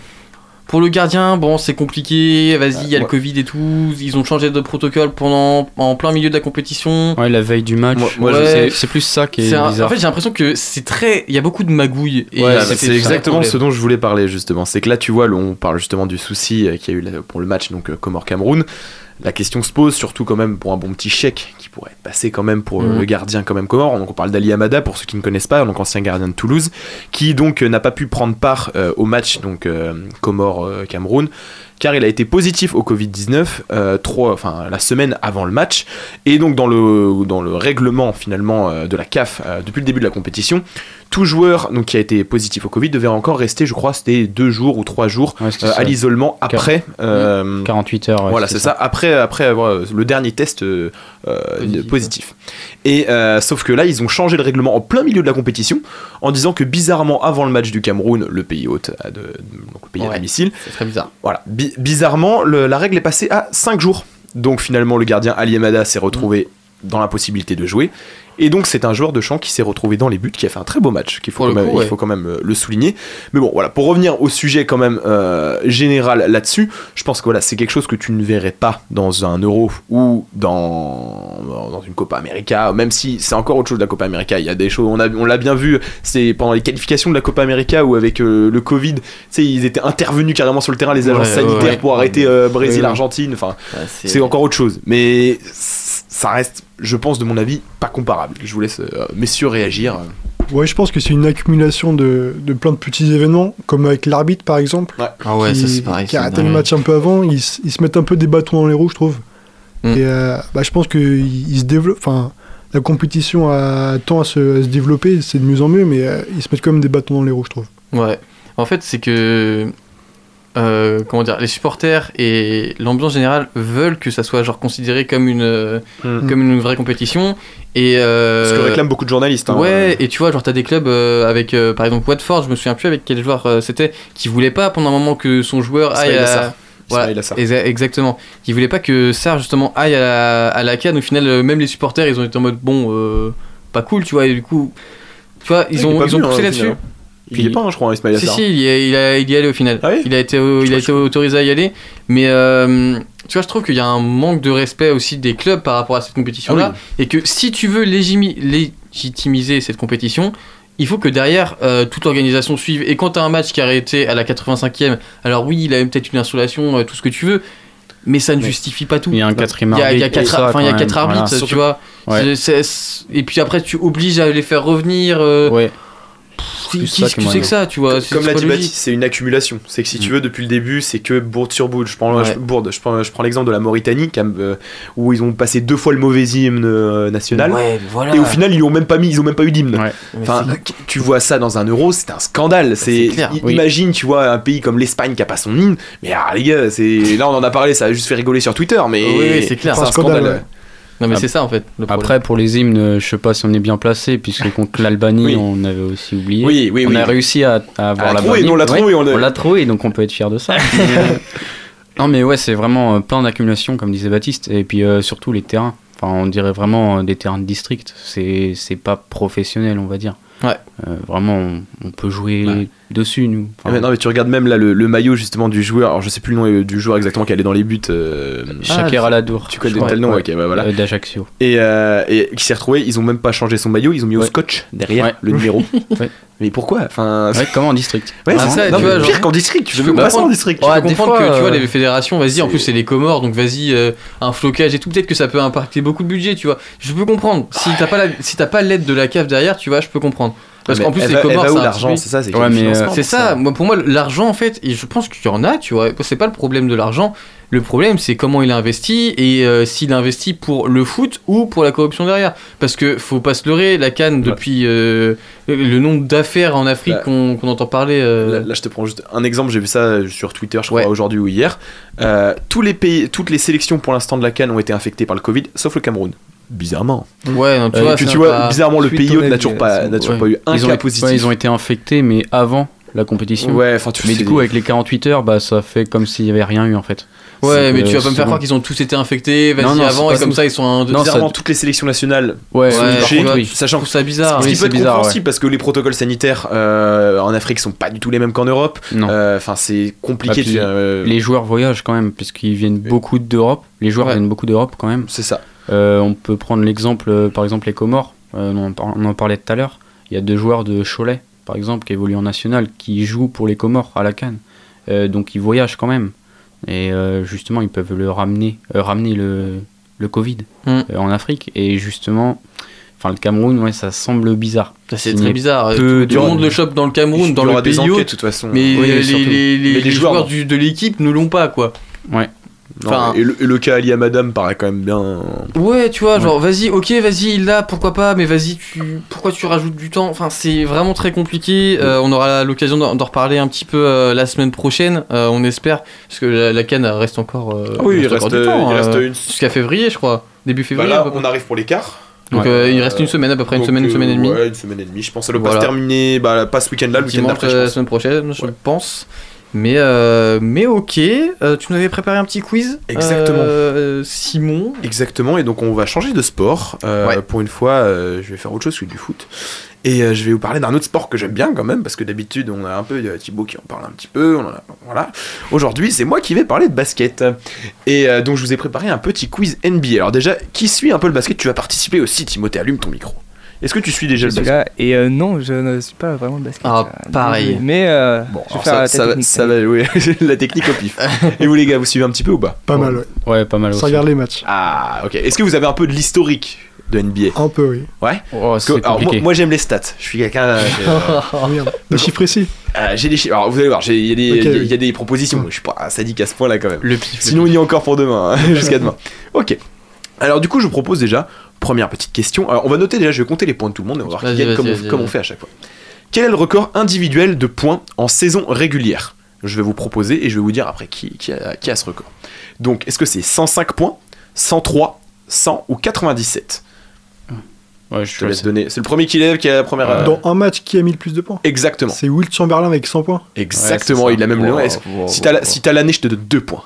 pour le gardien, bon, c'est compliqué. Vas-y, il y a le. Covid et tout. Ils ont changé de protocole pendant en plein milieu de la compétition. Ouais, la veille du match. Moi- moi, Ouais. c'est- plus ça qui est, C'est un- bizarre. En fait, j'ai l'impression que c'est très. Il y a beaucoup de magouilles. Ouais, euh, c'est exactement ce dont je voulais parler justement. C'est que là, tu vois, là, on parle justement du souci euh, qu'il y a eu pour le match donc euh, Comore-Cameroun. La question se pose surtout quand même pour un bon petit chèque qui pourrait être passé quand même pour euh, Mhm. le gardien quand même Comore. Donc on parle d'Ali Amada pour ceux qui ne connaissent pas, donc ancien gardien de Toulouse, qui donc euh, n'a pas pu prendre part euh, au match donc euh, Comore-Cameroun car il a été positif au Covid-19 euh, enfin, la semaine avant le match. Et donc dans le, dans le règlement finalement euh, de la CAF euh, depuis le début de la compétition, tout joueur donc, qui a été positif au Covid devait encore rester, je crois, c'était deux jours ou trois jours Ouais, ça. à l'isolement après. euh, 48 heures. ouais, voilà, c'est ça. Après, après avoir le dernier test euh, euh, positif. Et euh, sauf que là, ils ont changé le règlement en plein milieu de la compétition en disant que bizarrement, avant le match du Cameroun, le pays hôte, à de, donc le pays à domicile, C'est très bizarre. voilà, bi- bizarrement, le- la règle est passée à 5 jours. Donc finalement, le gardien Ali Amada s'est retrouvé dans la possibilité de jouer. Et donc c'est un joueur de champ qui s'est retrouvé dans les buts, qui a fait un très beau match, qu'il faut, quand même, coup, ouais. il faut quand même euh, le souligner. Mais bon, voilà, pour revenir au sujet quand même euh, général là-dessus, je pense que voilà, c'est quelque chose que tu ne verrais pas dans un Euro ou dans, dans une Copa América, même si c'est encore autre chose de la Copa América. Il y a des choses, on, a- on l'a bien vu, c'est pendant les qualifications de la Copa América où avec euh, le Covid, ils étaient intervenus carrément sur le terrain, les agences Ouais, sanitaires ouais, pour arrêter euh, Brésil. Argentine, enfin, c'est- c'est encore autre chose. Mais ça reste, je pense, de mon avis, pas comparable. Je vous laisse, euh, messieurs, réagir. Ouais, je pense que c'est une accumulation de, de plein de petits événements, comme avec l'arbitre par exemple. Ah ouais, qui, ça c'est pareil. qui a arrêté le match un peu avant, ils, se mettent un peu des bâtons dans les roues, je trouve. Mm. Et euh, bah, je pense qu'ils ils se développent. Enfin, la compétition a, tend à se, à se développer, c'est de mieux en mieux, mais euh, ils se mettent quand même des bâtons dans les roues, je trouve. Ouais. En fait, c'est que. Euh, comment dire, les supporters et l'ambiance générale veulent que ça soit genre considéré comme une, Mm. comme une vraie compétition. Et, euh, Ce que réclament beaucoup de journalistes. hein. Ouais, et tu vois, genre, t'as des clubs euh, avec, euh, par exemple, Watford, je me souviens plus avec quel joueur euh, c'était, qui voulait pas pendant un moment que son joueur aille à. Voilà, exactement. Qui voulait pas que Sarr, justement, aille à la, à la canne. Au final, même les supporters, ils ont été en mode, bon, euh, pas cool, tu vois, et du coup. Tu vois, ils ont, ils ont hein, poussé au là-dessus. Final. Il est pas, hein, je crois, Ismail Si, Assar. si, il y, est- il, a- il y est allé au final. Ah oui il a été, il a été autorisé à y aller. Mais euh, tu vois, je trouve qu'il y a un manque de respect aussi des clubs par rapport à cette compétition-là. Ah Et que si tu veux légimi- légitimiser cette compétition, il faut que derrière euh, toute l'organisation suive. Et quand tu as un match qui a arrêté à la 85e, alors oui, il a peut-être une insolation, euh, tout ce que tu veux. Mais ça ne justifie pas tout. Il y a un quatrième Il il arbitre, quatre, ça, enfin, il y a quatre arbitres, voilà. tu vois. Ouais. C'est- c'est- et puis après, tu obliges à les faire revenir. euh, Ouais. Qui- plus qui- ça que moi, sais que ça, tu vois. c'est- Comme c'est l'a dit. Baptiste, c'est une accumulation. C'est que si tu veux, depuis le début, c'est que bourde sur bourde. Je prends, Ouais. je, bourde, je prends, je prends l'exemple de la Mauritanie, euh, où ils ont passé deux fois le mauvais hymne euh, national. Ouais, voilà. Et au final, ils ont même pas mis, ils ont même pas eu d'hymne. Ouais. Enfin, tu vois ça dans un euro, c'est un scandale. C'est, i- oui. imagine, tu vois, un pays comme l'Espagne qui a pas son hymne. Mais ah, les gars, c'est, là, on en a parlé, ça a juste fait rigoler sur Twitter, mais Oui, c'est clair. c'est un C'est un scandale, scandale. Non, mais Ah, c'est ça en fait. le. Après, pour les hymnes, je sais pas si on est bien placé, puisque contre l'Albanie, Oui. on avait aussi oublié. Oui, oui, on a réussi à, à avoir la nous, on l'a trouvé, on l'a- trouvé, donc on peut être fier de ça. *laughs* Non, mais ouais, c'est vraiment euh, plein d'accumulations, comme disait Baptiste, et puis euh, surtout les terrains. Enfin, on dirait vraiment euh, des terrains de district. C'est c'est pas professionnel, on va dire. Ouais. Euh, vraiment, on, on peut jouer Ouais. Dessus, nous. Enfin, Ah, mais non, mais tu regardes même là le, le maillot justement du joueur. Alors je sais plus le nom euh, du joueur exactement qui allait dans les buts. euh, Shaker Ah, Aladour. tu connais tel nom, Ouais. ok, bah voilà. Euh, D'Ajaccio. Et, euh, et qui s'est retrouvé, ils ont même pas changé son maillot, ils ont mis au Ouais. scotch derrière Ouais. le numéro. *laughs* Mais pourquoi Enfin, Ouais, comme en district. ouais, Ah, c'est ça, non, tu mais vois, pire genre- qu'en district. Tu Je veux pas ça en comprendre- district. Ouais, comprendre que tu vois euh, les fédérations, vas-y, en plus c'est les Comores, donc vas-y, euh, un flocage et tout, peut-être que ça peut impacter beaucoup de budget, tu vois. Je peux comprendre. Si t'as pas la- si t'as pas l'aide de la CAF derrière, tu vois, je peux comprendre. Parce qu'en plus elle les c'est l'argent C'est ça, c'est Ouais, euh, ça, moi pour moi l'argent en fait, et je pense qu'il y en a, tu vois, c'est pas le problème de l'argent, le problème c'est comment il investit et euh, s'il investit pour le foot ou pour la corruption derrière. Parce que faut pas se leurrer, la Cannes depuis euh, le nombre d'affaires en Afrique Bah, qu'on entend parler. euh, Là, là, je te prends juste un exemple, j'ai vu ça sur Twitter, je crois, Ouais. aujourd'hui ou hier. Euh, tous les pays, toutes les sélections pour l'instant de la Cannes ont été infectées par le Covid, sauf le Cameroun. Bizarrement. Ouais, non, tu Euh, vois, que tu vois, pas- bizarrement, le au hôte n'a toujours pas, n'a toujours Ouais. pas eu un ils ont, cas été- positif. ouais, ils ont été infectés, mais avant la compétition. Ouais, enfin, tu Mais du coup, avec les 48 heures, bah, ça fait comme s'il y avait rien eu en fait. Ouais, C'est mais que tu vas pas me faire croire qu'ils ont tous été infectés, vas-y Non, non, avant, et comme ça ils sont un. Non, bizarrement, ça- toutes les sélections nationales Ouais, sont touchées, sachant trouve ça bizarre. Ce qui c'est peut être bizarre, compréhensible parce que les protocoles sanitaires euh, en Afrique sont pas du tout les mêmes qu'en Europe. Non. Euh, Enfin, c'est compliqué Ah, euh, Les joueurs voyagent quand même, puisqu'ils viennent Oui. beaucoup d'Europe. Les joueurs Ouais. viennent beaucoup d'Europe quand même. C'est ça. Euh, on peut prendre l'exemple, euh, par exemple, les Comores. Euh, on, en par- on en parlait tout à l'heure. Il y a deux joueurs de Cholet, par exemple, qui évoluent en national, qui jouent pour les Comores à la Cannes. Euh, donc ils voyagent quand même. Et euh, justement, ils peuvent le ramener, euh, ramener le, le Covid Mm. euh, en Afrique. Et justement, enfin le Cameroun, ouais, ça semble bizarre. C'est très bizarre. peu le monde le chope dans le Cameroun, Il dans y le aura des pays enquêtes, hôte, de toute façon. mais Oui, les, surtout. les- les- Mais les les joueurs, du- de l'équipe ne l'ont pas, quoi. Ouais. Non, Enfin- et, le, et le cas Ali Amadam paraît quand même bien. Ouais, tu vois, genre, vas-y, ok, vas-y, il l'a, pourquoi pas, mais vas-y, tu... pourquoi tu rajoutes du temps? Enfin, c'est vraiment très compliqué. Euh, on aura l'occasion d'en reparler un petit peu euh, la semaine prochaine, euh, on espère, parce que la, la canne reste encore. Ah oui, il encore reste, du temps, il reste une. Jusqu'à février, je crois. Début Bah février. à là, on arrive pour l'écart. Donc, Ouais. euh, il reste une semaine, à peu près une semaine, une semaine et demie. Ouais, une semaine et demie. Je pense que ça doit pas se terminer. Bah, pas ce week-end-là, le week-end d'après, la semaine prochaine, je Ouais. pense. Mais, euh, mais ok, euh, tu nous avais préparé un petit quiz. Exactement. Euh, Simon. Exactement, et donc on va changer de sport. Ouais. Pour une fois, je vais faire autre chose que du foot. Et je vais vous parler d'un autre sport que j'aime bien quand même, parce que d'habitude on a un peu Thibaut qui en parle un petit peu. On en a- voilà. Aujourd'hui, c'est moi qui vais parler de basket. Et donc je vous ai préparé un petit quiz NBA. Alors déjà, qui suit un peu le basket? Tu vas participer aussi, Timothée. Allume ton micro. Est-ce que tu suis déjà Je le suis basket? là et euh, non, je ne suis pas vraiment le basket. Ah, euh, pareil. Mais euh, Bon, je vais alors faire ça, la ça va, technique. ça va jouer *laughs* la technique au pif. *laughs* Et vous les gars, vous suivez un petit peu ou pas? Pas mal, ouais. Ouais, pas mal Ça aussi. regarde les matchs. Ah, ok. Est-ce que vous avez un peu de l'historique de NBA Un peu, oui. Ouais? Oh, Parce que- alors, moi, moi, j'aime les stats. Je suis quelqu'un. euh, *laughs* merde. Des chiffres précis. Euh, j'ai des chiffres. Alors vous allez voir, il y, a des- Ok, il y a- oui. y a des propositions. Je suis pas sadique à ce point-là quand même. Le pif. Sinon, il y a encore pour demain, hein, jusqu'à demain. Ok. Alors du coup, je vous propose déjà Première petite question. Alors, on va noter déjà, je vais compter les points de tout le monde et on va voir qui Vas-y, gagne vas-y, comme, on- vas-y, comme on vas-y. fait à chaque fois. Quel est le record individuel de points en saison régulière? Je vais vous proposer et je vais vous dire après qui, qui a, qui a ce record. Donc, est-ce que c'est 105 points, 103, 100 ou 97 Ouais, Je te laisse donner. C'est le premier qui lève qui a la première. euh, Dans un match, qui a mis le plus de points? Exactement. C'est Will Chamberlain avec 100 points? Exactement, Ouais, il a même le nom. Wow, Est-ce- wow, Si t'as la- wow. si t'as l'année, je te donne 2 points.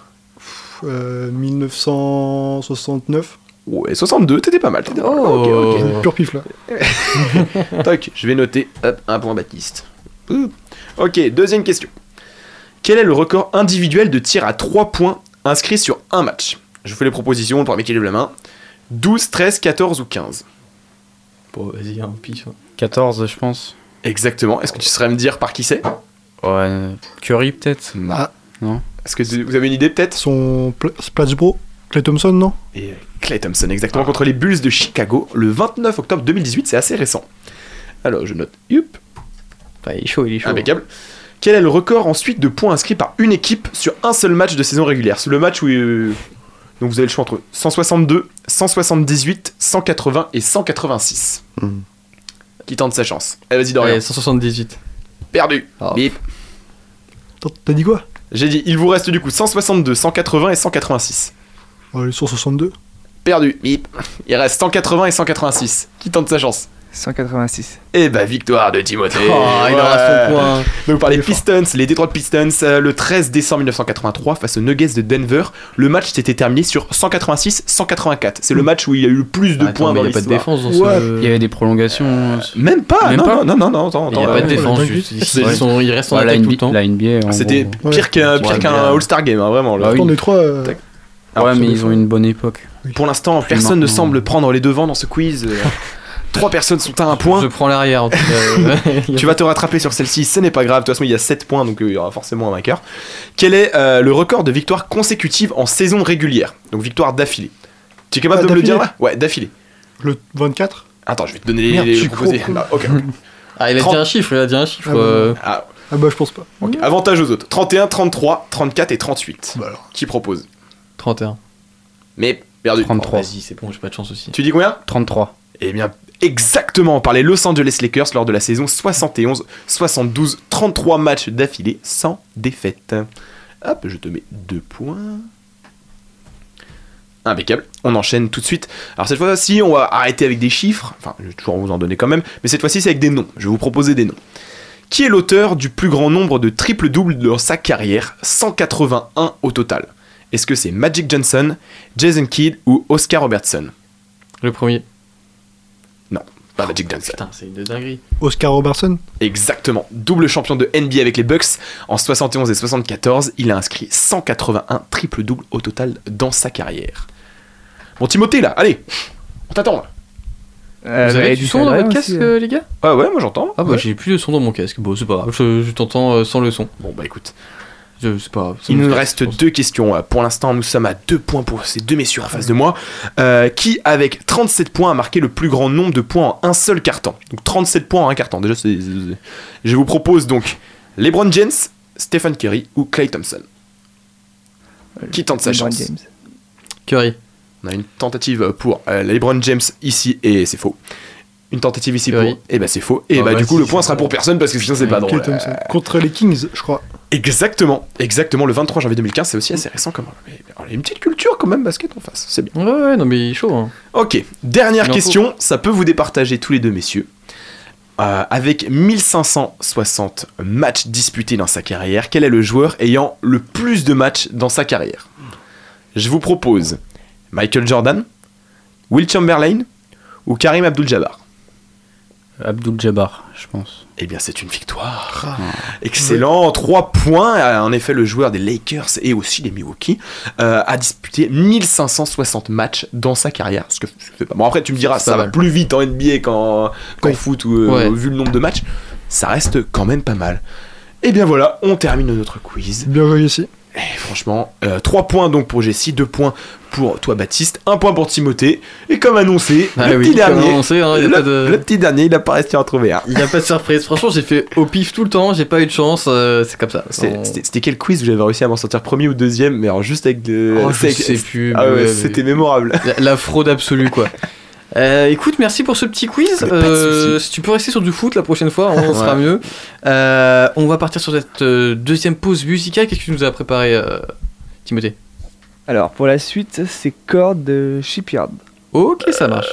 Euh, 1969. Ouais, 62, t'étais pas mal. t'étais pas mal. Oh. Ok, ok. J'ai une pure pif là. *laughs* Toc, je vais noter. Hop, un point Baptiste. Ouh. Ok, deuxième question. Quel est le record individuel de tir à 3 points inscrit sur un match? Je vous fais les propositions, le premier qui lève la main. 12, 13, 14 ou 15 Bon, vas-y, un pif. 14, je pense. Exactement. Est-ce que tu saurais me dire par qui c'est? Ouais, Curry peut-être? Ah. Non? Est-ce que vous avez une idée peut-être? Son pl- Splash Bro, Clay Thompson, non? Et Clay Thompson, exactement, contre les Bulls de Chicago, le 29 octobre 2018, c'est assez récent. Alors, je note. Youp. Enfin, il est chaud, il est chaud. Impeccable. Quel est le record ensuite de points inscrits par une équipe sur un seul match de saison régulière? C'est le match où. euh, donc vous avez le choix entre 162, 178, 180 et 186. Hmm. Qui tente sa chance? Allez, vas-y, Dorian. Allez, 178. Perdu. Oh. Bip. T'as dit quoi? J'ai dit, il vous reste du coup 162, 180 et 186. Allez, 162. Perdu. Bip. Il reste 180 et 186. Qui tente sa chance 186. Eh bah victoire de Timothée. Oh, il aura Ouais. son point. Donc par les Pistons, les Detroit Pistons, euh, le 13 décembre 1983 face aux Nuggets de Denver, le match s'était terminé sur 186-184. C'est le match où il y a eu le plus de points mais dans il y a pas de défense dans Ouais. ce. Il y avait des prolongations. Même pas, Même non, pas non, non, non, attends, Il n'y a pas de euh, défense. Ils, restent en attaque tout le temps. la NBA, en C'était pire qu'un euh, All-Star Game, hein, vraiment. là. Ah oui. Attends, on est trois. Tac. ouais, mais ils ont une bonne époque. Pour l'instant, personne ne semble prendre les devants dans ce quiz. euh. *laughs* Trois personnes sont à un point. Je prends l'arrière en tout cas. *laughs* *laughs* Tu vas te rattraper sur celle-ci, ce n'est pas grave. De toute façon, il y a 7 points, donc euh, il y aura forcément un vainqueur. Quel est euh, le record de victoires consécutives en saison régulière? Donc victoire d'affilée. Tu es capable Ah, de me le dire là? Ouais, d'affilée. Le 24 Attends, je vais te donner les, Merde, les suis proposés. con. Non, ok. Ah, il a 30. dit un chiffre, il a dit un chiffre. Ah, bah, euh, Ah, Ah bah je pense pas. Avantage aux autres 31, 33, 34 et 38. Bah alors. Qui propose? 31. Mais perdu. 33. Vas-y, c'est bon, j'ai pas de chance aussi. Tu dis combien 33. Eh bien, exactement, par les Los Angeles Lakers lors de la saison 71-72, 33 matchs d'affilée sans défaite. Hop, je te mets 2 points. Impeccable. On enchaîne tout de suite. Alors cette fois-ci, on va arrêter avec des chiffres. Enfin, je vais toujours vous en donner quand même. Mais cette fois-ci, c'est avec des noms. Je vais vous proposer des noms. Qui est l'auteur du plus grand nombre de triple-doubles dans sa carrière? 181 au total. Est-ce que c'est Magic Johnson, Jason Kidd ou Oscar Robertson? Le premier. Pas Magic Johnson. Putain, c'est une dinguerie. Oscar Robertson? Exactement. Double champion de NBA avec les Bucks en 71 et 74. Il a inscrit 181 triple-doubles au total dans sa carrière. Bon, Timothée, là, allez, on t'attend. là. Euh, Vous avez du son dans votre aussi, casque, euh. euh, les gars? Ah ouais, moi j'entends. Ah bah Ouais. j'ai plus de son dans mon casque. Bon, c'est pas grave, je, je t'entends euh, sans le son. Bon, bah écoute. Pas Il nous reste deux questions. Euh, Pour l'instant, nous sommes à deux points pour ces deux messieurs en face de moi. Euh, qui, avec 37 points, a marqué le plus grand nombre de points en un seul carton? Donc 37 points en un carton. Déjà, c'est. c'est- Je vous propose donc LeBron James, Stephen Curry ou Clay Thompson. Qui tente sa LeBron chance? James. Curry. On a une tentative pour euh, LeBron James ici et c'est faux. Une tentative ici pour. Et bah c'est faux. Et Ah, bah du coup le point sera pour personne parce que sinon c'est pas drôle. Euh, Contre les Kings, je crois. Exactement, exactement le 23 janvier 2015, c'est aussi assez récent comme. Mais, il y a une petite culture quand même basket en face, c'est bien. Ouais, ouais, non mais il est chaud. Hein. Ok, dernière question, ça peut vous départager tous les deux messieurs. Euh, avec 1560 matchs disputés dans sa carrière, quel est le joueur ayant le plus de matchs dans sa carrière? Je vous propose Michael Jordan, Will Chamberlain ou Karim Abdul-Jabbar? Abdul Jabbar, je pense. Eh bien, c'est une victoire. Excellent. 3 points. Euh, En effet, le joueur des Lakers et aussi des Milwaukee euh, a disputé 1560 matchs dans sa carrière. Ce que fait pas. Bon, après, tu me diras, ça va plus vite en NBA qu'en qu'en Ouais. foot ou, euh, Ouais. vu le nombre de matchs. Ça reste quand même pas mal. Et bien voilà, on termine notre quiz. Bien joué ici. Et franchement, 3 points donc pour Jessie, 2 points pour toi Baptiste, 1 point pour Timothée. Et comme annoncé, Ah le oui, petit dernier, annoncé, hein, le, pas de- le petit dernier, il a pas resté à en trouver. Il n'y a pas de surprise. Franchement, j'ai fait au pif tout le temps, j'ai pas eu de chance, euh, c'est comme ça. C'était- On- quel quiz où j'avais réussi à m'en sortir premier ou deuxième, mais alors juste avec de. Oh, je sais plus. Ah ouais, mais- c'était mémorable. La, la fraude absolue, quoi. *laughs* Euh, écoute, merci pour ce petit quiz. Euh, si tu peux rester sur du foot la prochaine fois, on *laughs* sera Ouais. mieux. Euh, on va partir sur cette deuxième pause musicale. Qu'est-ce que tu nous as préparé, euh, Timothée? Alors, pour la suite, c'est Cord de Shipyard. Ok, ça marche.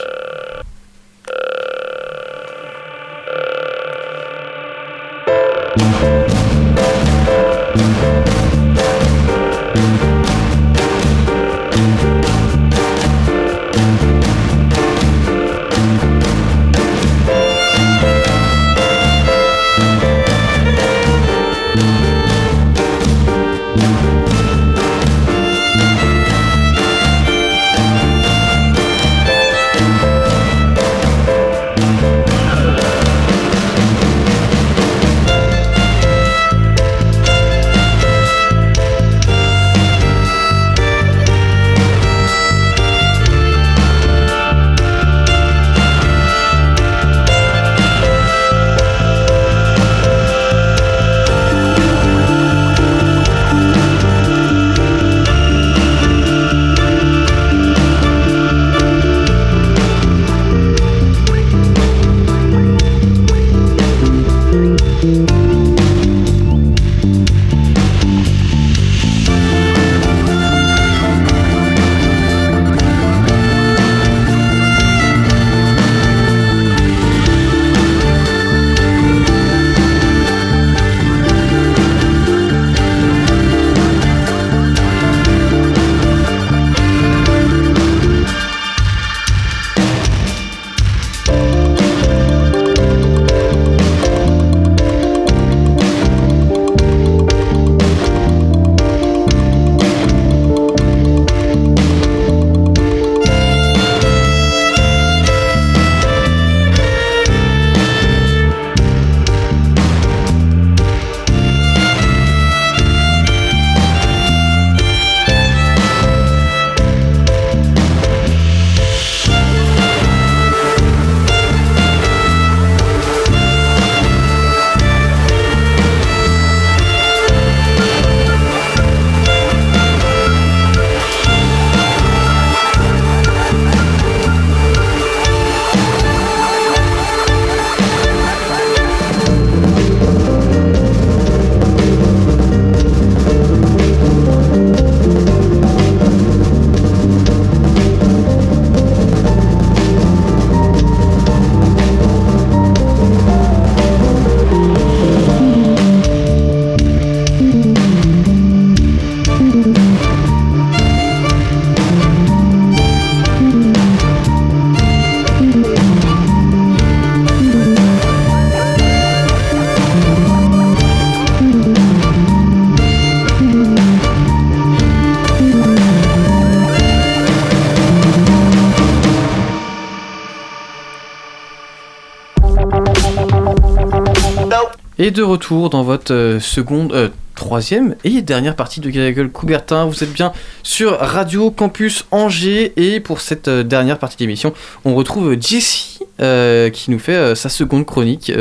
Et de retour dans votre euh, seconde, euh, troisième et dernière partie de Gueule Coubertin. Vous êtes bien sur Radio Campus Angers et pour cette euh, dernière partie d'émission, on retrouve Jessie euh, qui nous fait euh, sa seconde chronique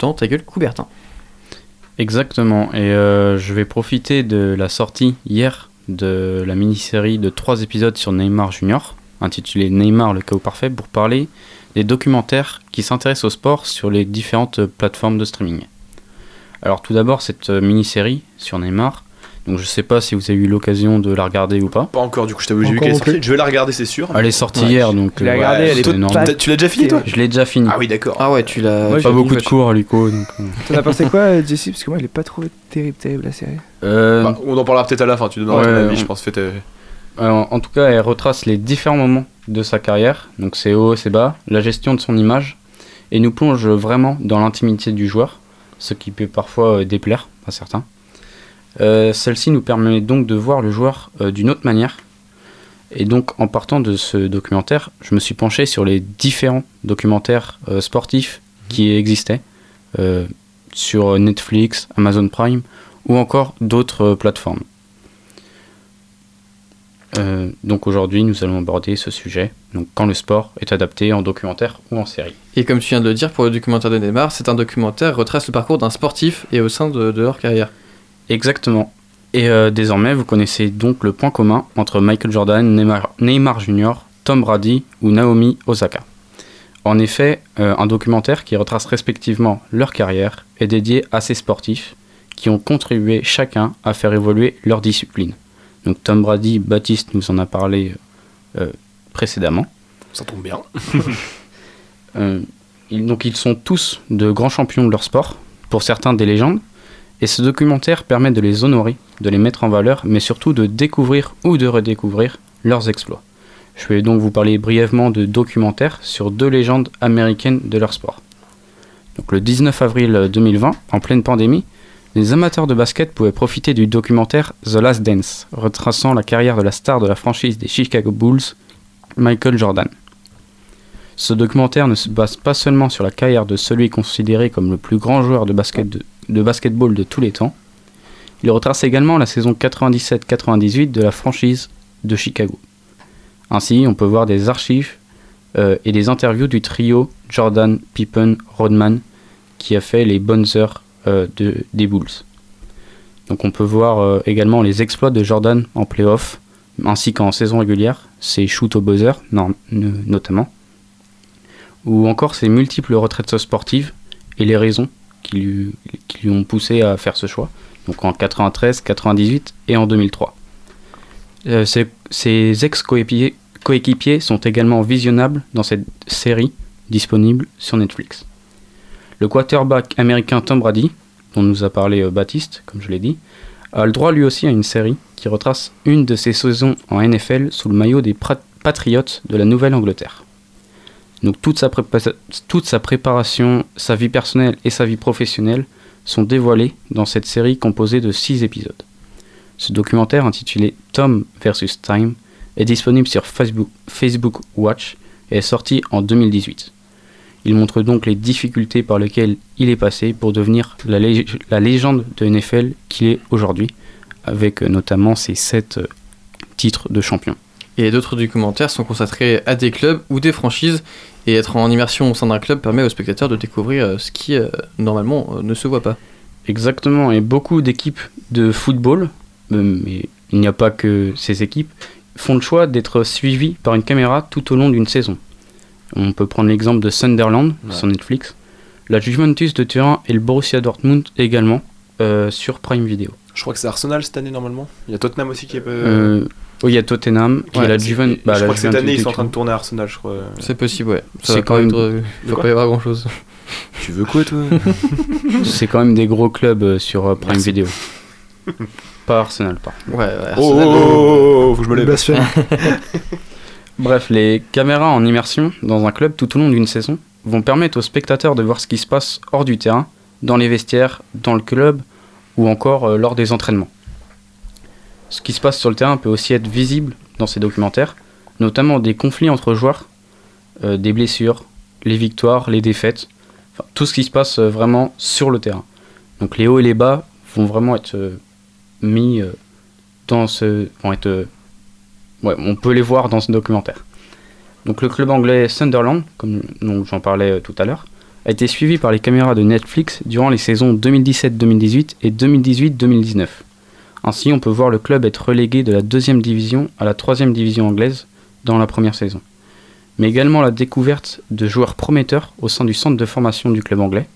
dans Ta gueule Coubertin. Exactement, et je vais profiter de la sortie hier de la mini-série de trois épisodes sur Neymar Junior, intitulée Neymar le chaos parfait, pour parler des documentaires qui s'intéressent au sport sur les différentes plateformes de streaming. Alors tout d'abord cette euh, mini-série sur Neymar, donc je sais pas si vous avez eu l'occasion de la regarder ou pas. Pas encore, du coup, je t'avoue, j'ai vu qu'elle est sortie. Je vais la regarder, c'est sûr. Elle est sortie Ouais. hier, donc Tu l'as euh, regardée, elle est c'est pas- énorme. Tu l'as déjà fini, toi Je l'ai déjà fini. Ah oui, d'accord. Ah ouais, tu l'as. Pas beaucoup de cours, Luco. Donc, euh. T'en as pensé quoi, Jessie Parce que moi, je l'ai pas trouvé terrible, terrible la série. Euh, Bah, on en parlera peut-être à la fin, tu donneras Ouais, ton avis, on- je pense. Euh, Euh, en tout cas, elle retrace les différents moments de sa carrière, donc ses hauts, ses bas, la gestion de son image, et nous plonge vraiment dans l'intimité du joueur, ce qui peut parfois euh, déplaire à certains. Euh, Celle-ci nous permet donc de voir le joueur euh, d'une autre manière. Et donc, en partant de ce documentaire, je me suis penché sur les différents documentaires euh, sportifs qui existaient euh, sur Netflix, Amazon Prime ou encore d'autres plateformes. Euh, donc aujourd'hui, nous allons aborder ce sujet, donc quand le sport est adapté en documentaire ou en série. Et comme tu viens de le dire, pour le documentaire de Neymar, c'est un documentaire retrace le parcours d'un sportif et au sein de, de leur carrière. Exactement. Et euh, désormais, vous connaissez donc le point commun entre Michael Jordan, Neymar, Neymar Jr., Tom Brady ou Naomi Osaka. En effet, euh, un documentaire qui retrace respectivement leur carrière est dédié à ces sportifs qui ont contribué chacun à faire évoluer leur discipline. Donc Tom Brady, Baptiste nous en a parlé euh, précédemment. Ça tombe bien. *laughs* Euh, ils- donc ils sont tous de grands champions de leur sport, pour certains des légendes, et ce documentaire permet de les honorer, de les mettre en valeur, mais surtout de découvrir ou de redécouvrir leurs exploits. Je vais donc vous parler brièvement de documentaires sur deux légendes américaines de leur sport. Donc le 19 avril 2020, en pleine pandémie, les amateurs de basket pouvaient profiter du documentaire The Last Dance, retraçant la carrière de la star de la franchise des Chicago Bulls, Michael Jordan. Ce documentaire ne se base pas seulement sur la carrière de celui considéré comme le plus grand joueur de, basket de, basketball de tous les temps, il retrace également la saison 97-98 de la franchise de Chicago. Ainsi, on peut voir des archives euh, et des interviews du trio Jordan, Pippen, Rodman qui a fait les bonnes heures de, des Bulls. Donc on peut voir euh, également les exploits de Jordan en playoff, ainsi qu'en saison régulière, ses shoots au buzzer notamment, ou encore ses multiples retraites sportives et les raisons qui lui, ont poussé à faire ce choix, donc en 93, 98 et en 2003. Euh, ses, ses ex-coéquipiers coéquipiers sont également visionnables dans cette série disponible sur Netflix. Le quarterback américain Tom Brady, dont nous a parlé euh, Baptiste, comme je l'ai dit, a le droit lui aussi à une série qui retrace une de ses saisons en NFL sous le maillot des Patriots de la Nouvelle-Angleterre. Donc toute sa, préparation, sa vie personnelle et sa vie professionnelle sont dévoilées dans cette série composée de 6 épisodes. Ce documentaire intitulé Tom vs Time est disponible sur Facebook Watch et est sorti en 2018. Il montre donc les difficultés par lesquelles il est passé pour devenir la, lég- la légende de NFL qu'il est aujourd'hui, avec euh, notamment ses 7 titres de champion. Et d'autres documentaires sont consacrés à des clubs ou des franchises. Et être en immersion au sein d'un club permet aux spectateurs de découvrir euh, ce qui, euh, normalement, euh, ne se voit pas. Exactement, et beaucoup d'équipes de football, euh, mais il n'y a pas que ces équipes, font le choix d'être suivies par une caméra tout au long d'une saison. On peut prendre l'exemple de Sunderland Ouais. sur Netflix, la Juventus de Turin et le Borussia Dortmund également euh, sur Prime Video. Je crois que c'est Arsenal cette année normalement. Il y a Tottenham aussi qui est. Euh, oui, il y a Tottenham, et Ouais, la c'est- Juven, je bah, la crois que cette Juventus année ils sont en train de tourner à Arsenal, je crois. C'est possible, ouais. Ça C'est va quand pas même- être, euh, va pas y avoir grand chose. *laughs* Tu veux quoi toi *laughs* C'est quand même des gros clubs euh, sur euh, Prime Merci. Video. *laughs* Pas Arsenal, par contre. Ouais, ouais, Oh, Arsenal, oh, euh, oh, oh, faut que je me lève. Bref, les caméras en immersion dans un club tout au long d'une saison vont permettre aux spectateurs de voir ce qui se passe hors du terrain, dans les vestiaires, dans le club ou encore euh, lors des entraînements. Ce qui se passe sur le terrain peut aussi être visible dans ces documentaires, notamment des conflits entre joueurs, euh, des blessures, les victoires, les défaites, tout ce qui se passe euh, vraiment sur le terrain. Donc les hauts et les bas vont vraiment être mis dans ce... vont être... on peut les voir dans ce documentaire. Donc le club anglais Sunderland, comme j'en parlais euh, tout à l'heure, a été suivi par les caméras de Netflix durant les saisons 2017-2018 et 2018-2019. Ainsi, on peut voir le club être relégué de la deuxième division à la troisième division anglaise dans la première saison. Mais également la découverte de joueurs prometteurs au sein du centre de formation du club anglais,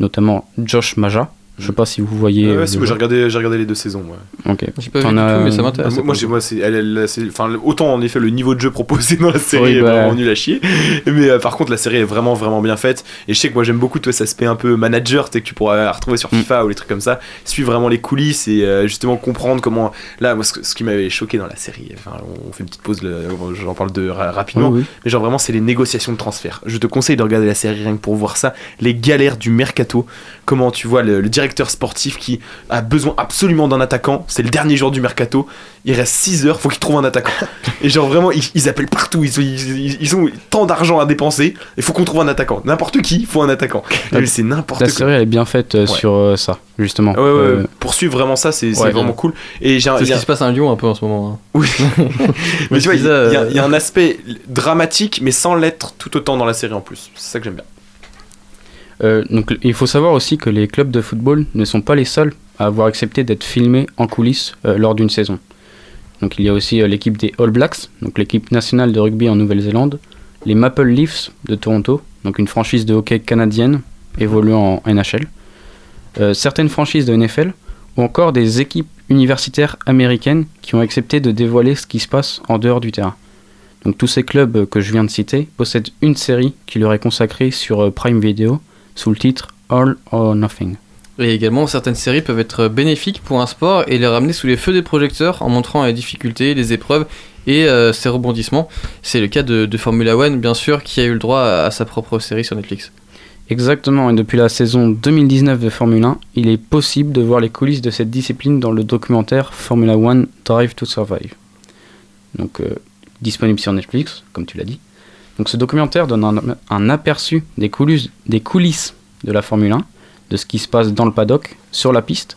notamment Josh Maja. Je sais pas si vous voyez. Ouais, euh, ouais, si, j'ai regardé, j'ai regardé les deux saisons. Ouais. Ok. J'ai pas vu du tout, mais ça m'intéresse. moi, moi, j'ai- moi, c'est, elle, elle, c'est- enfin, autant en effet le niveau de jeu proposé dans la série Oui, est bah. vraiment nul à chier, mais euh, par contre la série est vraiment vraiment bien faite. Et je sais que moi j'aime beaucoup tout cet aspect un peu manager, que tu pourras retrouver sur Mm. FIFA ou les trucs comme ça. Suivre vraiment les coulisses et euh, justement comprendre comment. Là, moi, ce, qui m'avait choqué dans la série, enfin, on fait une petite pause, le- j'en parle de ra- rapidement. Oui, oui. Mais genre vraiment, c'est les négociations de transfert. Je te conseille de regarder la série rien que pour voir ça. Les galères du mercato. Comment tu vois le, le directeur sportif qui a besoin absolument d'un attaquant. C'est le dernier jour du mercato. Il reste 6 heures, faut qu'il trouve un attaquant. *laughs* Et genre vraiment, ils, ils appellent partout. Ils, ont- ils, ils ont tant d'argent à dépenser. Il faut qu'on trouve un attaquant. N'importe qui, il faut un attaquant. La- Et c'est n'importe La quoi. série elle est bien faite euh, Ouais. sur euh, ça, justement. Ouais. Euh, Pour suivre vraiment ça, c'est vraiment cool. Et j'ai un- C'est il ce qui se passe à Lyon un peu en ce moment. hein. Oui. *laughs* mais tu vois, y, y il y a un aspect dramatique, mais sans l'être tout autant dans la série en plus. C'est ça que j'aime bien. Euh, donc, il faut savoir aussi que les clubs de football ne sont pas les seuls à avoir accepté d'être filmés en coulisses euh, lors d'une saison. Donc il y a aussi euh, l'équipe des All Blacks, donc l'équipe nationale de rugby en Nouvelle-Zélande, les Maple Leafs de Toronto, donc une franchise de hockey canadienne évoluant en NHL, certaines franchises de NFL, ou encore des équipes universitaires américaines qui ont accepté de dévoiler ce qui se passe en dehors du terrain. Donc tous ces clubs que je viens de citer possèdent une série qui leur est consacrée sur Prime Video sous le titre All or Nothing. Et également, certaines séries peuvent être bénéfiques pour un sport et les ramener sous les feux des projecteurs en montrant les difficultés, les épreuves et euh, ses rebondissements. C'est le cas de, de Formula One, bien sûr, qui a eu le droit à, à sa propre série sur Netflix. Exactement, et depuis la saison 2019 de Formule 1, il est possible de voir les coulisses de cette discipline dans le documentaire Formula One Drive to Survive. Donc, euh, disponible sur Netflix, comme tu l'as dit. Donc, ce documentaire donne un, un aperçu des coulisses, des coulisses de la Formule 1, de ce qui se passe dans le paddock, sur la piste,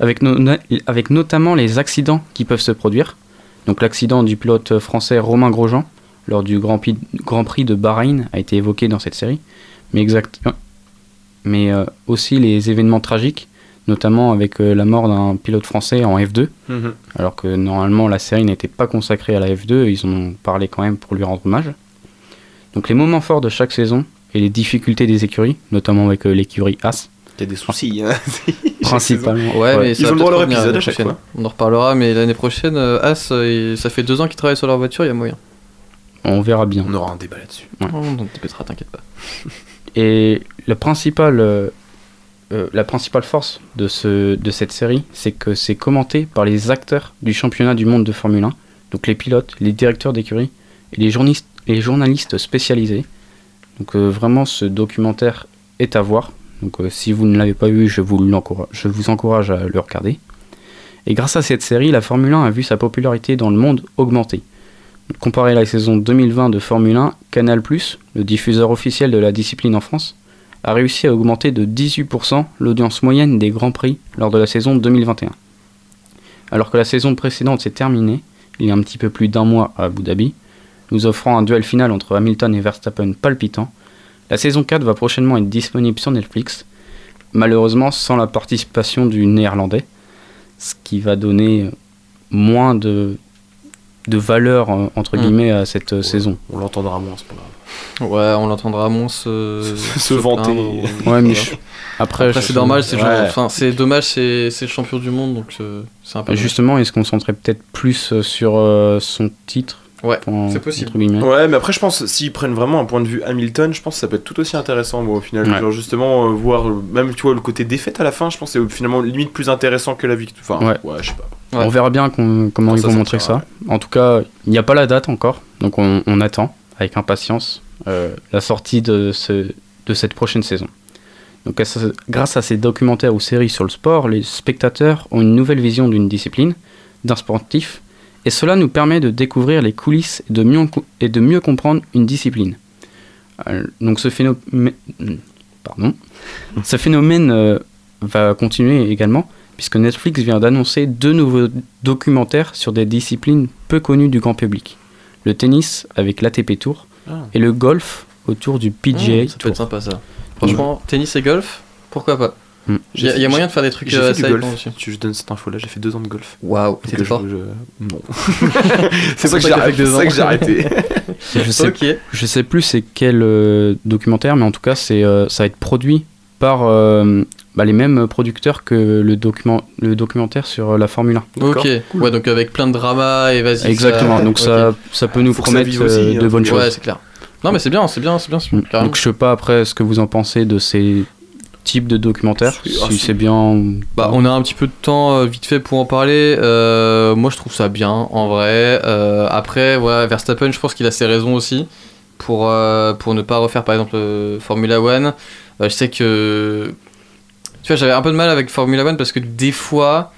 avec, no- no- avec notamment les accidents qui peuvent se produire. Donc, l'accident du pilote français Romain Grosjean lors du Grand Prix, Grand Prix de Bahreïn a été évoqué dans cette série mais exact mais euh, aussi les événements tragiques notamment avec euh, la mort d'un pilote français en F2 Mhm. alors que normalement la série n'était pas consacrée à la F2 ils en ont parlé quand même pour lui rendre hommage donc les moments forts de chaque saison et les difficultés des écuries notamment avec euh, l'écurie As Il y a des soucis. hein. *laughs* principalement Ouais, mais Ils ont le droit à leur épisode à chaque prochaine. fois. On en reparlera, mais l'année prochaine, euh, As, euh, ça fait deux ans qu'ils travaillent sur leur voiture, il y a moyen. on verra bien On aura un débat là-dessus. Ouais. Oh, on te pétera, t'inquiète pas. *laughs* Et le principal, euh, la principale force de, ce, de cette série, c'est que c'est commenté par les acteurs du championnat du monde de Formule 1, donc les pilotes, les directeurs d'écurie et les journalistes, les journalistes spécialisés. Donc euh, vraiment, ce documentaire est à voir. Donc euh, si vous ne l'avez pas vu, je vous, je vous encourage à le regarder. Et grâce à cette série, la Formule 1 a vu sa popularité dans le monde augmenter. Comparé à la saison 2020 de Formule 1, Canal+, le diffuseur officiel de la discipline en France, a réussi à augmenter de 18% l'audience moyenne des Grands Prix lors de la saison 2021. Alors que la saison précédente s'est terminée, il y a un petit peu plus d'un mois à Abu Dhabi, nous offrant un duel final entre Hamilton et Verstappen palpitant, la saison 4 va prochainement être disponible sur Netflix, malheureusement sans la participation du néerlandais, ce qui va donner moins de, de valeur euh, entre Mm. guillemets à cette euh, saison. On l'entendra moins, c'est pas grave. Ouais, on l'entendra moins *laughs* se, Se vanter. ou- Ouais, mais Voilà. je- après, Après, je- c'est normal, c'est Ouais. enfin, dommage, c'est le champion du monde, donc euh, c'est un peu. Justement, il se concentrait peut-être plus sur euh, son titre. Ouais, c'est possible. Ouais, mais après, je pense, s'ils prennent vraiment un point de vue Hamilton, je pense que ça peut être tout aussi intéressant, moi, au final. Ouais. Genre, justement, euh, voir, euh, même, tu vois, le côté défaite à la fin, je pense que c'est finalement limite plus intéressant que la victoire. Enfin, Ouais. ouais, je sais pas. Ouais. On verra bien comment Quand ils ça vont montrer ça. En tout cas, il n'y a pas la date encore, donc on, on attend avec impatience euh, la sortie de, ce, de cette prochaine saison. Donc, à ce- grâce à ces documentaires ou séries sur le sport, les spectateurs ont une nouvelle vision d'une discipline, d'un sportif, et cela nous permet de découvrir les coulisses et de mieux, co- et de mieux comprendre une discipline. Euh, donc ce phénomène, pardon, ce phénomène euh, va continuer également puisque Netflix vient d'annoncer deux nouveaux documentaires sur des disciplines peu connues du grand public. Le tennis avec l'ATP Tour Ah. et le golf autour du PGA Mmh, ça peut être sympa ça. Franchement, tennis et golf, pourquoi pas? Mm. Il y, a- il y a moyen de faire des trucs J'ai euh, fait du assez aussi. Tu je donne cette info là, j'ai fait deux ans de golf. Waouh, c'était fort. je- Non. *laughs* C'est ça ça que j'ai arrêté. *laughs* Je sais, Ok. je sais plus c'est quel euh, documentaire, mais en tout cas c'est euh, ça va être produit par euh, bah, les mêmes producteurs que le, document, le documentaire sur euh, la Formule 1. Ok, ouais, donc avec plein de drama et vas-y. Exactement, ça- donc ok. ça, ça peut nous Faut promettre aussi, euh, hein, de bonnes faut- choses. Ouais, c'est clair. Non, mais c'est bien, c'est bien, c'est bien, Mm. Donc je sais pas après ce que vous en pensez de ces types de documentaires, C'est- si ah, c'est- bien. Bah, on a un petit peu de temps euh, vite fait pour en parler. Euh, moi, je trouve ça bien, en vrai. Euh, après, ouais, Verstappen, je pense qu'il a ses raisons aussi pour, euh, pour ne pas refaire, par exemple, Formula One. Je sais que. Tu vois, j'avais un peu de mal avec Formula One parce que des fois.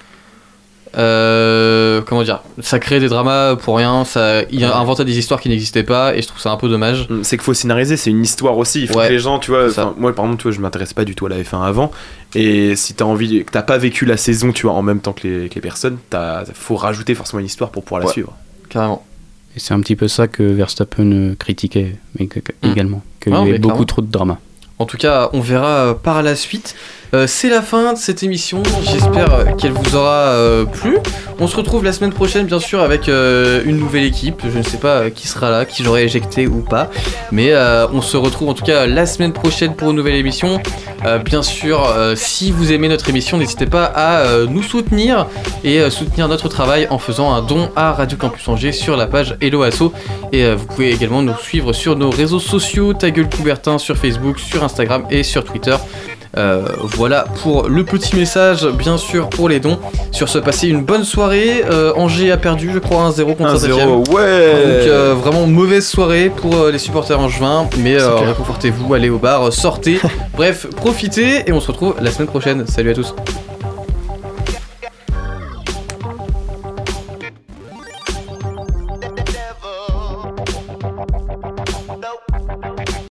Euh, comment dire Ça crée des dramas pour rien. Ça, il inventait des histoires qui n'existaient pas et je trouve ça un peu dommage. C'est qu'il faut scénariser, c'est une histoire aussi. Il faut Ouais, que les gens, tu vois, moi par exemple, tu vois, je m'intéresse pas du tout à la F1 avant. Et si t'as envie, que t'as pas vécu la saison, tu vois, en même temps que les, que les personnes, t'as, faut rajouter forcément une histoire pour pouvoir la Ouais. suivre. Carrément. Et c'est un petit peu ça que Verstappen euh, critiquait mais que- que- Mm. également, qu'il y avait beaucoup clairement. trop de drama. En tout cas, on verra euh, par la suite. Euh, c'est la fin de cette émission. J'espère euh, qu'elle vous aura euh, plu. On se retrouve la semaine prochaine, bien sûr, avec une nouvelle équipe. Je ne sais pas qui sera là, qui j'aurai éjecté ou pas. Mais on se retrouve en tout cas la semaine prochaine pour une nouvelle émission. Bien sûr, si vous aimez notre émission, n'hésitez pas à nous soutenir et soutenir notre travail en faisant un don à Radio Campus Angers sur la page Hello Asso. Et vous pouvez également nous suivre sur nos réseaux sociaux, Ta gueule Coubertin sur Facebook, sur Instagram et sur Twitter. Euh, voilà pour le petit message, bien sûr, pour les dons. Sur ce, passez une bonne soirée. Euh, Angers a perdu, je crois, 1-0 contre 1-0, Saint-Etienne. ouais. Donc, euh, vraiment mauvaise soirée pour les supporters angevins. Mais réconfortez-vous, allez au bar, sortez. *laughs* Bref, profitez et on se retrouve la semaine prochaine. Salut à tous.